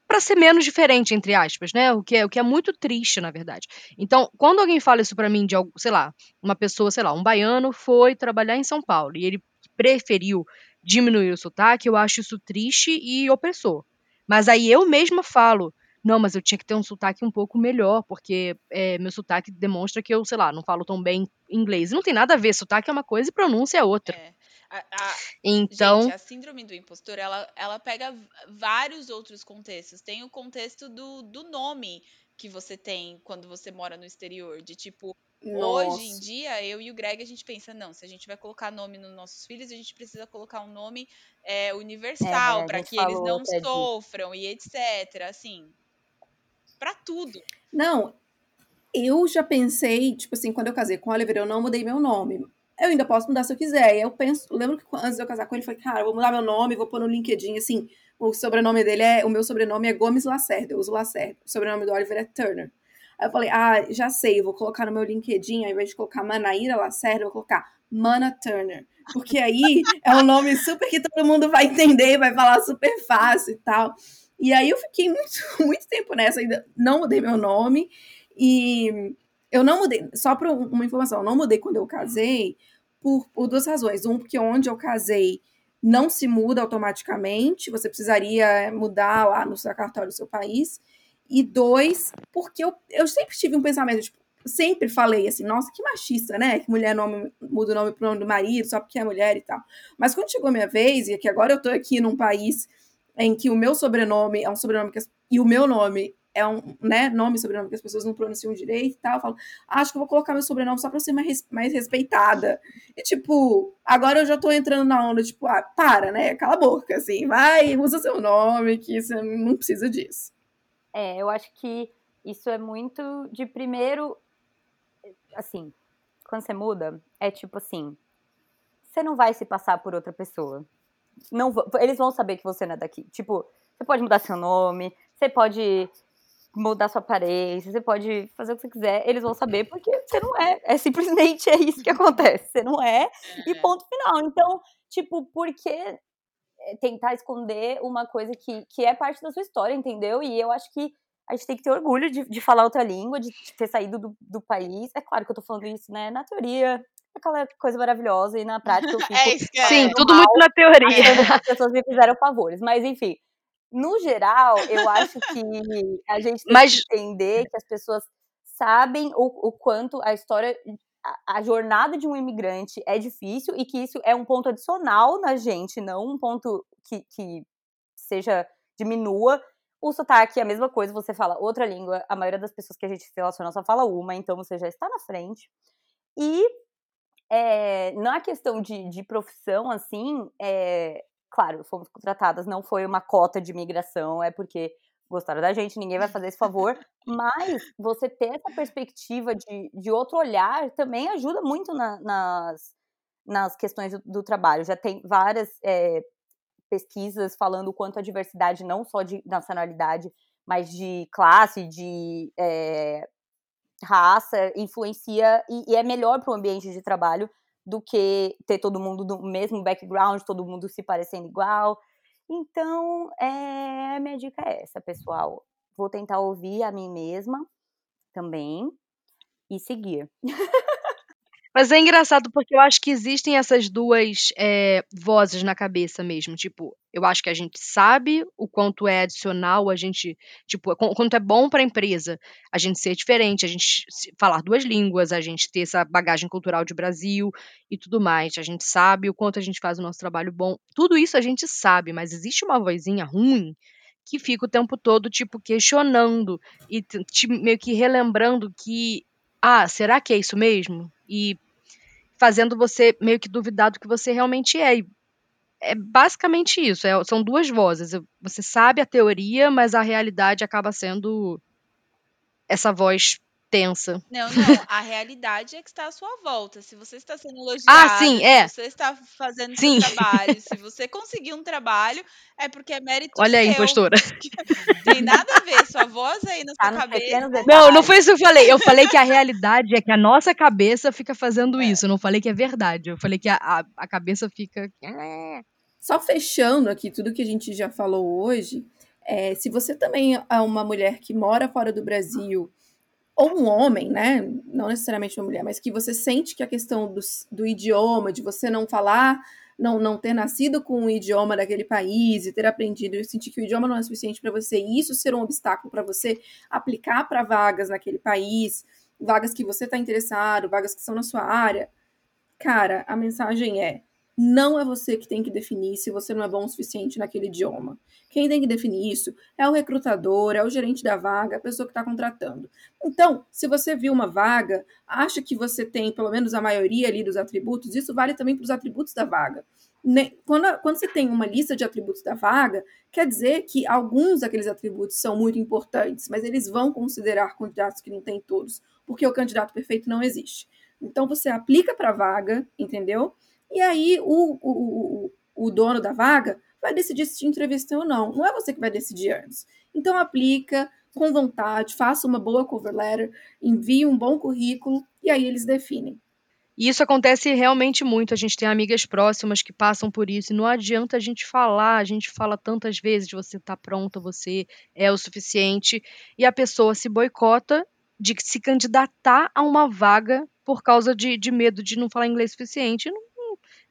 C: para ser menos diferente, entre aspas, né? O que, é, o que é muito triste, na verdade. Então, quando alguém fala isso pra mim de sei lá, uma pessoa, sei lá, um baiano foi trabalhar em São Paulo e ele preferiu diminuir o sotaque, eu acho isso triste e opressor. Mas aí eu mesma falo, não, mas eu tinha que ter um sotaque um pouco melhor, porque é, meu sotaque demonstra que eu, sei lá, não falo tão bem inglês. E não tem nada a ver, sotaque é uma coisa e pronúncia é outra.
B: É. A- a-
C: Então,
B: Gente, a síndrome do impostor, ela, ela pega vários outros contextos. Tem o contexto do, do nome que você tem quando você mora no exterior. De tipo, hoje em
A: Nossa.
B: dia, eu e o Greg, a gente pensa, não, se a gente vai colocar nome nos nossos filhos, a gente precisa colocar um nome é, universal
D: a
B: para que eles não sofram e etc. Assim, pra tudo.
A: Não, eu já pensei, tipo assim, quando eu casei com o Oliver, eu não mudei meu nome. Eu ainda posso mudar se eu quiser. E eu penso, lembro que antes de eu casar com ele, eu falei, cara, eu vou mudar meu nome, vou pôr no LinkedIn, assim, o sobrenome dele é, o meu sobrenome é Gomes Lacerda, eu uso Lacerda. O sobrenome do Oliver é Turner. Aí eu falei, ah, já sei, vou colocar no meu LinkedIn, ao invés de colocar Manaíra Lacerda, eu vou colocar Mana Turner. Porque aí é um nome super que todo mundo vai entender, vai falar super fácil e tal. E aí eu fiquei muito, muito tempo nessa, ainda não mudei meu nome. E eu não mudei, só para uma informação, eu não mudei quando eu casei por, por duas razões. Um, porque onde eu casei não se muda automaticamente, você precisaria mudar lá no seu cartório do seu país. E dois, porque eu, eu sempre tive um pensamento, tipo, sempre falei assim, nossa, que machista, né? Que mulher nome, muda o nome pro nome do marido só porque é mulher e tal. Mas quando chegou a minha vez, e que agora eu tô aqui num país em que o meu sobrenome é um sobrenome que, e o meu nome é um né, nome e sobrenome que as pessoas não pronunciam direito e tal. Eu falo, acho que eu vou colocar meu sobrenome só pra ser mais, mais respeitada. E, tipo, agora eu já tô entrando na onda, tipo, ah, para, né? Cala a boca, assim, vai, usa seu nome, que você não precisa disso.
D: É, eu acho que isso é muito de primeiro, assim, quando você muda, é tipo assim, você não vai se passar por outra pessoa. Não, eles vão saber que você não é daqui. Tipo, você pode mudar seu nome, você pode mudar sua aparência, você pode fazer o que você quiser, eles vão saber porque você não é. É simplesmente é isso que acontece. Você não é, e é. ponto final. Então, tipo, por que eh, tentar esconder uma coisa que, que é parte da sua história, entendeu? E eu acho que a gente tem que ter orgulho de, de falar outra língua, de ter saído do, do país. É claro que eu tô falando isso, né, na teoria, aquela coisa maravilhosa, e na prática eu fico...
B: é isso que é.
C: Sim, tudo mal, muito na teoria.
D: As pessoas me fizeram favores, mas enfim no geral, eu acho que a gente tem Mas... que entender que as pessoas sabem o, o quanto a história, a, a, jornada de um imigrante é difícil e que isso é um ponto adicional na gente, não um ponto que, que seja diminua. O sotaque é a mesma coisa, você fala outra língua, a maioria das pessoas que a gente se relaciona só fala uma, então você já está na frente. E é, na questão de, de profissão, assim, é, claro, fomos contratadas, não foi uma cota de imigração, é porque gostaram da gente, ninguém vai fazer esse favor, mas você ter essa perspectiva de, de outro olhar também ajuda muito na, nas, nas questões do, do, trabalho. Já tem várias é, pesquisas falando o quanto a diversidade, não só de nacionalidade, mas de classe, de é, raça, influencia e, e é melhor para o ambiente de trabalho do que ter todo mundo do mesmo background, todo mundo se parecendo igual. Então, é, minha dica é essa, pessoal. Vou tentar ouvir a mim mesma também e seguir.
C: Mas é engraçado porque eu acho que existem essas duas é, vozes na cabeça mesmo. Tipo, eu acho que a gente sabe o quanto é adicional, a gente, tipo, o quanto é bom para a empresa a gente ser diferente, a gente falar duas línguas, a gente ter essa bagagem cultural de Brasil e tudo mais. A gente sabe o quanto a gente faz o nosso trabalho bom. Tudo isso a gente sabe, mas existe uma vozinha ruim que fica o tempo todo, tipo, questionando e te, meio que relembrando que, ah, será que é isso mesmo? E fazendo você meio que duvidar do que você realmente é. E é basicamente isso. É, são duas vozes. Você sabe a teoria, mas a realidade acaba sendo essa voz tensa.
B: Não, não. A realidade é que está à sua volta. Se você está sendo elogiado, ah, sim, é. se você está fazendo sim. seu trabalho, se você conseguir um trabalho, é porque é mérito
C: Olha
B: seu.
C: aí, impostora.
B: Tem nada a ver. Sua voz aí na tá sua cabeça.
C: Não, não foi isso que eu falei. Eu falei que a realidade é que a nossa cabeça fica fazendo é. isso. Eu não falei que é verdade. Eu falei que a, a, a cabeça fica.
A: Só fechando aqui tudo que a gente já falou hoje. É, se você também é uma mulher que mora fora do Brasil ou um homem, né? Não necessariamente uma mulher, mas que você sente que a questão do, do idioma, de você não falar, não, não ter nascido com o idioma daquele país e ter aprendido e sentir que o idioma não é suficiente para você, e isso ser um obstáculo para você aplicar para vagas naquele país, vagas que você está interessado, vagas que são na sua área. Cara, a mensagem é: não é você que tem que definir se você não é bom o suficiente naquele idioma. Quem tem que definir isso é o recrutador, é o gerente da vaga, a pessoa que está contratando. Então, se você viu uma vaga, acha que você tem pelo menos a maioria ali dos atributos, isso vale também para os atributos da vaga. Quando, quando você tem uma lista de atributos da vaga, quer dizer que alguns daqueles atributos são muito importantes, mas eles vão considerar candidatos que não têm todos, porque o candidato perfeito não existe. Então, você aplica para a vaga, entendeu? E aí o, o, o, dono da vaga vai decidir se te entrevistar ou não. Não é você que vai decidir antes. Então aplica com vontade, faça uma boa cover letter, envie um bom currículo e aí eles definem.
C: E isso acontece realmente muito. A gente tem amigas próximas que passam por isso. E não adianta a gente falar, a gente fala tantas vezes você estar tá pronta, você é o suficiente. E a pessoa se boicota de se candidatar a uma vaga por causa de, de medo de não falar inglês suficiente. Não,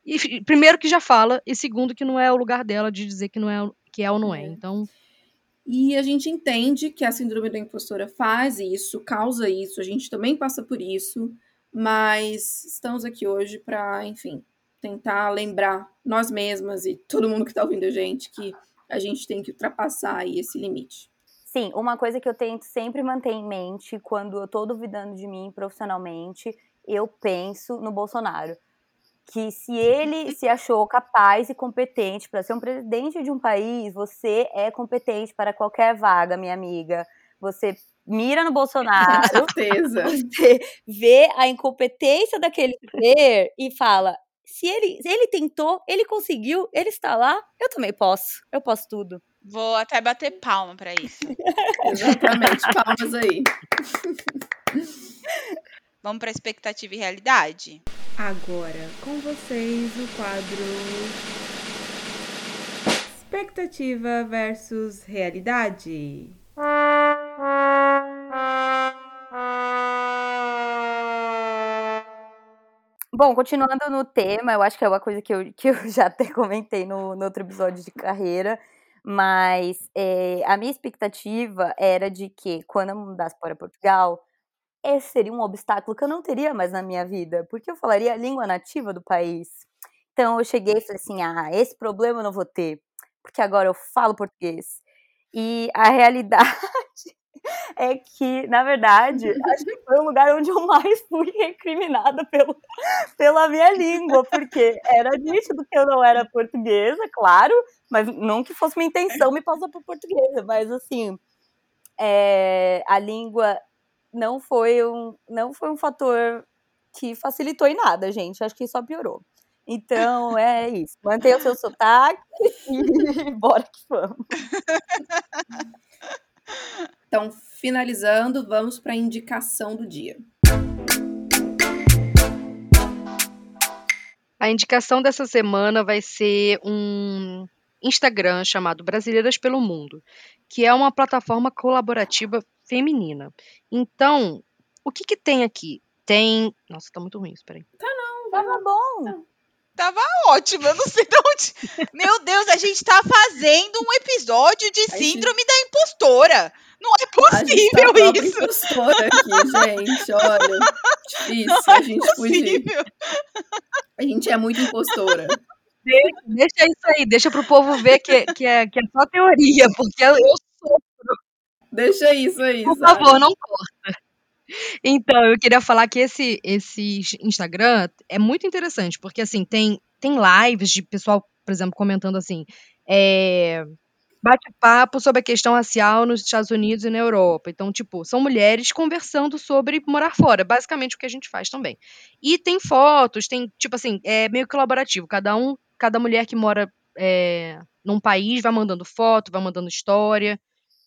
C: e, primeiro que já fala, e segundo que não é o lugar dela de dizer que não é que é ou não é. é. Então.
A: E a gente entende que a síndrome da impostora faz isso, causa isso, a gente também passa por isso, mas estamos aqui hoje para, enfim, tentar lembrar nós mesmas e todo mundo que está ouvindo a gente que a gente tem que ultrapassar aí esse limite.
D: Sim, uma coisa que eu tento sempre manter em mente quando eu tô duvidando de mim profissionalmente, eu penso no Bolsonaro. Que se ele se achou capaz e competente para ser um presidente de um país, você é competente para qualquer vaga, minha amiga. Você mira no Bolsonaro,
A: certeza.
D: você vê a incompetência daquele ser e fala: se ele, se ele tentou, ele conseguiu, ele está lá, eu também posso. Eu posso tudo.
B: Vou até bater palma para isso.
A: Exatamente, palmas aí.
B: Vamos para expectativa e realidade?
E: Agora, com vocês, o quadro Expectativa versus realidade.
D: Bom, continuando no tema, eu acho que é uma coisa que eu, que eu já até comentei no, no outro episódio de carreira, mas é, a minha expectativa era de que quando eu mudasse para Portugal, esse seria um obstáculo que eu não teria mais na minha vida, porque eu falaria a língua nativa do país. Então eu cheguei e falei assim: ah, esse problema eu não vou ter, porque agora eu falo português. E a realidade é que, na verdade, acho que foi o lugar onde eu mais fui recriminada pelo, pela minha língua, porque era nítido que eu não era portuguesa, claro, mas não que fosse minha intenção me passar por portuguesa, mas assim, é, a língua não foi um, não foi um fator que facilitou em nada, gente. Acho que só piorou. Então é isso. Mantenha o seu sotaque e bora que vamos.
A: Então, finalizando, vamos para a indicação do dia.
C: A indicação dessa semana vai ser um Instagram chamado Brasileiras pelo Mundo, que é uma plataforma colaborativa feminina. Então, o que que tem aqui? Tem. Nossa, tá muito ruim isso, peraí.
A: Tá não,
D: Tava bom.
B: Tava ótimo, eu não sei de onde. Meu Deus, a gente tá fazendo um episódio de
A: A gente-
B: síndrome da impostora. Não é
A: A gente tá
B: possível isso.
A: impostora aqui, gente. Olha, difícil a gente fugir.
B: Possível.
A: A gente é muito impostora.
C: Deixa isso aí, deixa pro povo ver que, que, é, que é só teoria, porque eu, eu sou,
A: Deixa isso aí,
C: por
A: sabe?
C: favor, não corta. Então, eu queria falar que esse, esse Instagram é muito interessante, porque assim, tem, tem lives de pessoal, por exemplo, comentando assim, é, bate-papo sobre a questão racial nos Estados Unidos e na Europa. Então, tipo, são mulheres conversando sobre morar fora, basicamente o que a gente faz também. E tem fotos, tem, tipo assim, é meio colaborativo. Cada um, cada mulher que mora é, num país vai mandando foto, vai mandando história.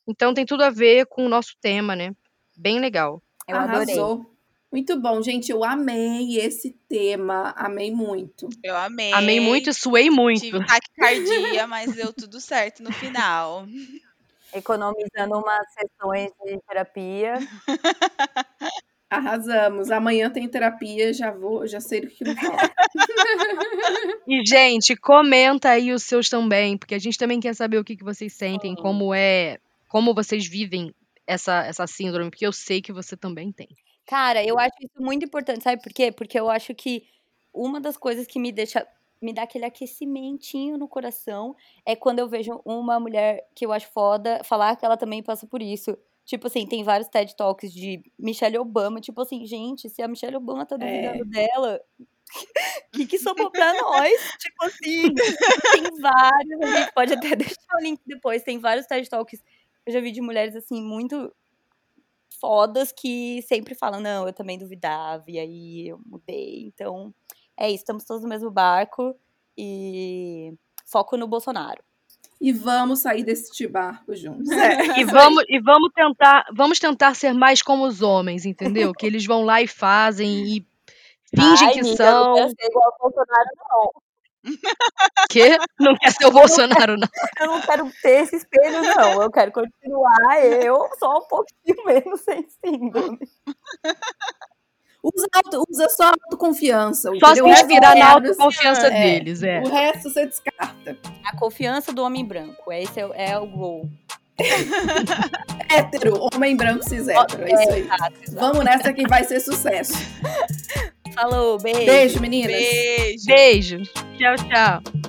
C: Então tem tudo a ver com o nosso tema, né? Bem legal.
D: Eu adorei.
A: Arrasou. Muito bom, gente. Eu amei esse tema. Amei muito.
B: Eu amei.
C: Amei muito e suei muito.
B: Tive taquicardia, mas deu tudo certo no final.
D: Economizando umas sessões de terapia.
A: Arrasamos. Amanhã tem terapia, já vou, já sei do que vou falar.
C: E, gente, comenta aí os seus também, porque a gente também quer saber o que, que vocês sentem, como é, como vocês vivem essa, essa síndrome, porque eu sei que você também tem.
D: Cara, eu acho isso muito importante, sabe por quê? Porque eu acho que uma das coisas que me deixa me dá aquele aquecimentinho no coração é quando eu vejo uma mulher que eu acho foda falar que ela também passa por isso. Tipo assim, tem vários TED Talks de Michelle Obama, tipo assim, gente, se a Michelle Obama tá duvidando dela, o que, que sobrou pra nós? Tipo assim, tem vários, a gente pode até deixar o link depois, tem vários TED Talks eu já vi de mulheres assim, muito fodas que sempre falam, não, eu também duvidava, e aí eu mudei. Então, é isso, estamos todos no mesmo barco e foco no Bolsonaro.
A: E vamos sair desse barco juntos.
C: E vamos, e vamos tentar, vamos tentar ser mais como os homens, entendeu? Que eles vão lá e fazem e fingem
D: Ai,
C: que
D: amiga,
C: são.
D: Eu não quero ser igual ao Bolsonaro, não.
C: Que não quer ser o Bolsonaro, não.
D: Eu não quero ter esse espelho, não. Eu quero continuar eu só um pouquinho menos sem síndrome.
A: Usa, usa só autoconfiança.
C: Só se inspirar na
A: é-
C: autoconfiança
A: é,
C: deles, é.
A: O resto você descarta.
D: A confiança do homem branco. Esse é, o- é o gol.
A: Hétero, homem branco cis hétero. É isso aí.
D: exato, exato.
A: Vamos nessa que vai ser sucesso.
D: Falou, beijo.
A: Beijo, meninas.
B: Beijo.
C: Beijo. Tchau, tchau.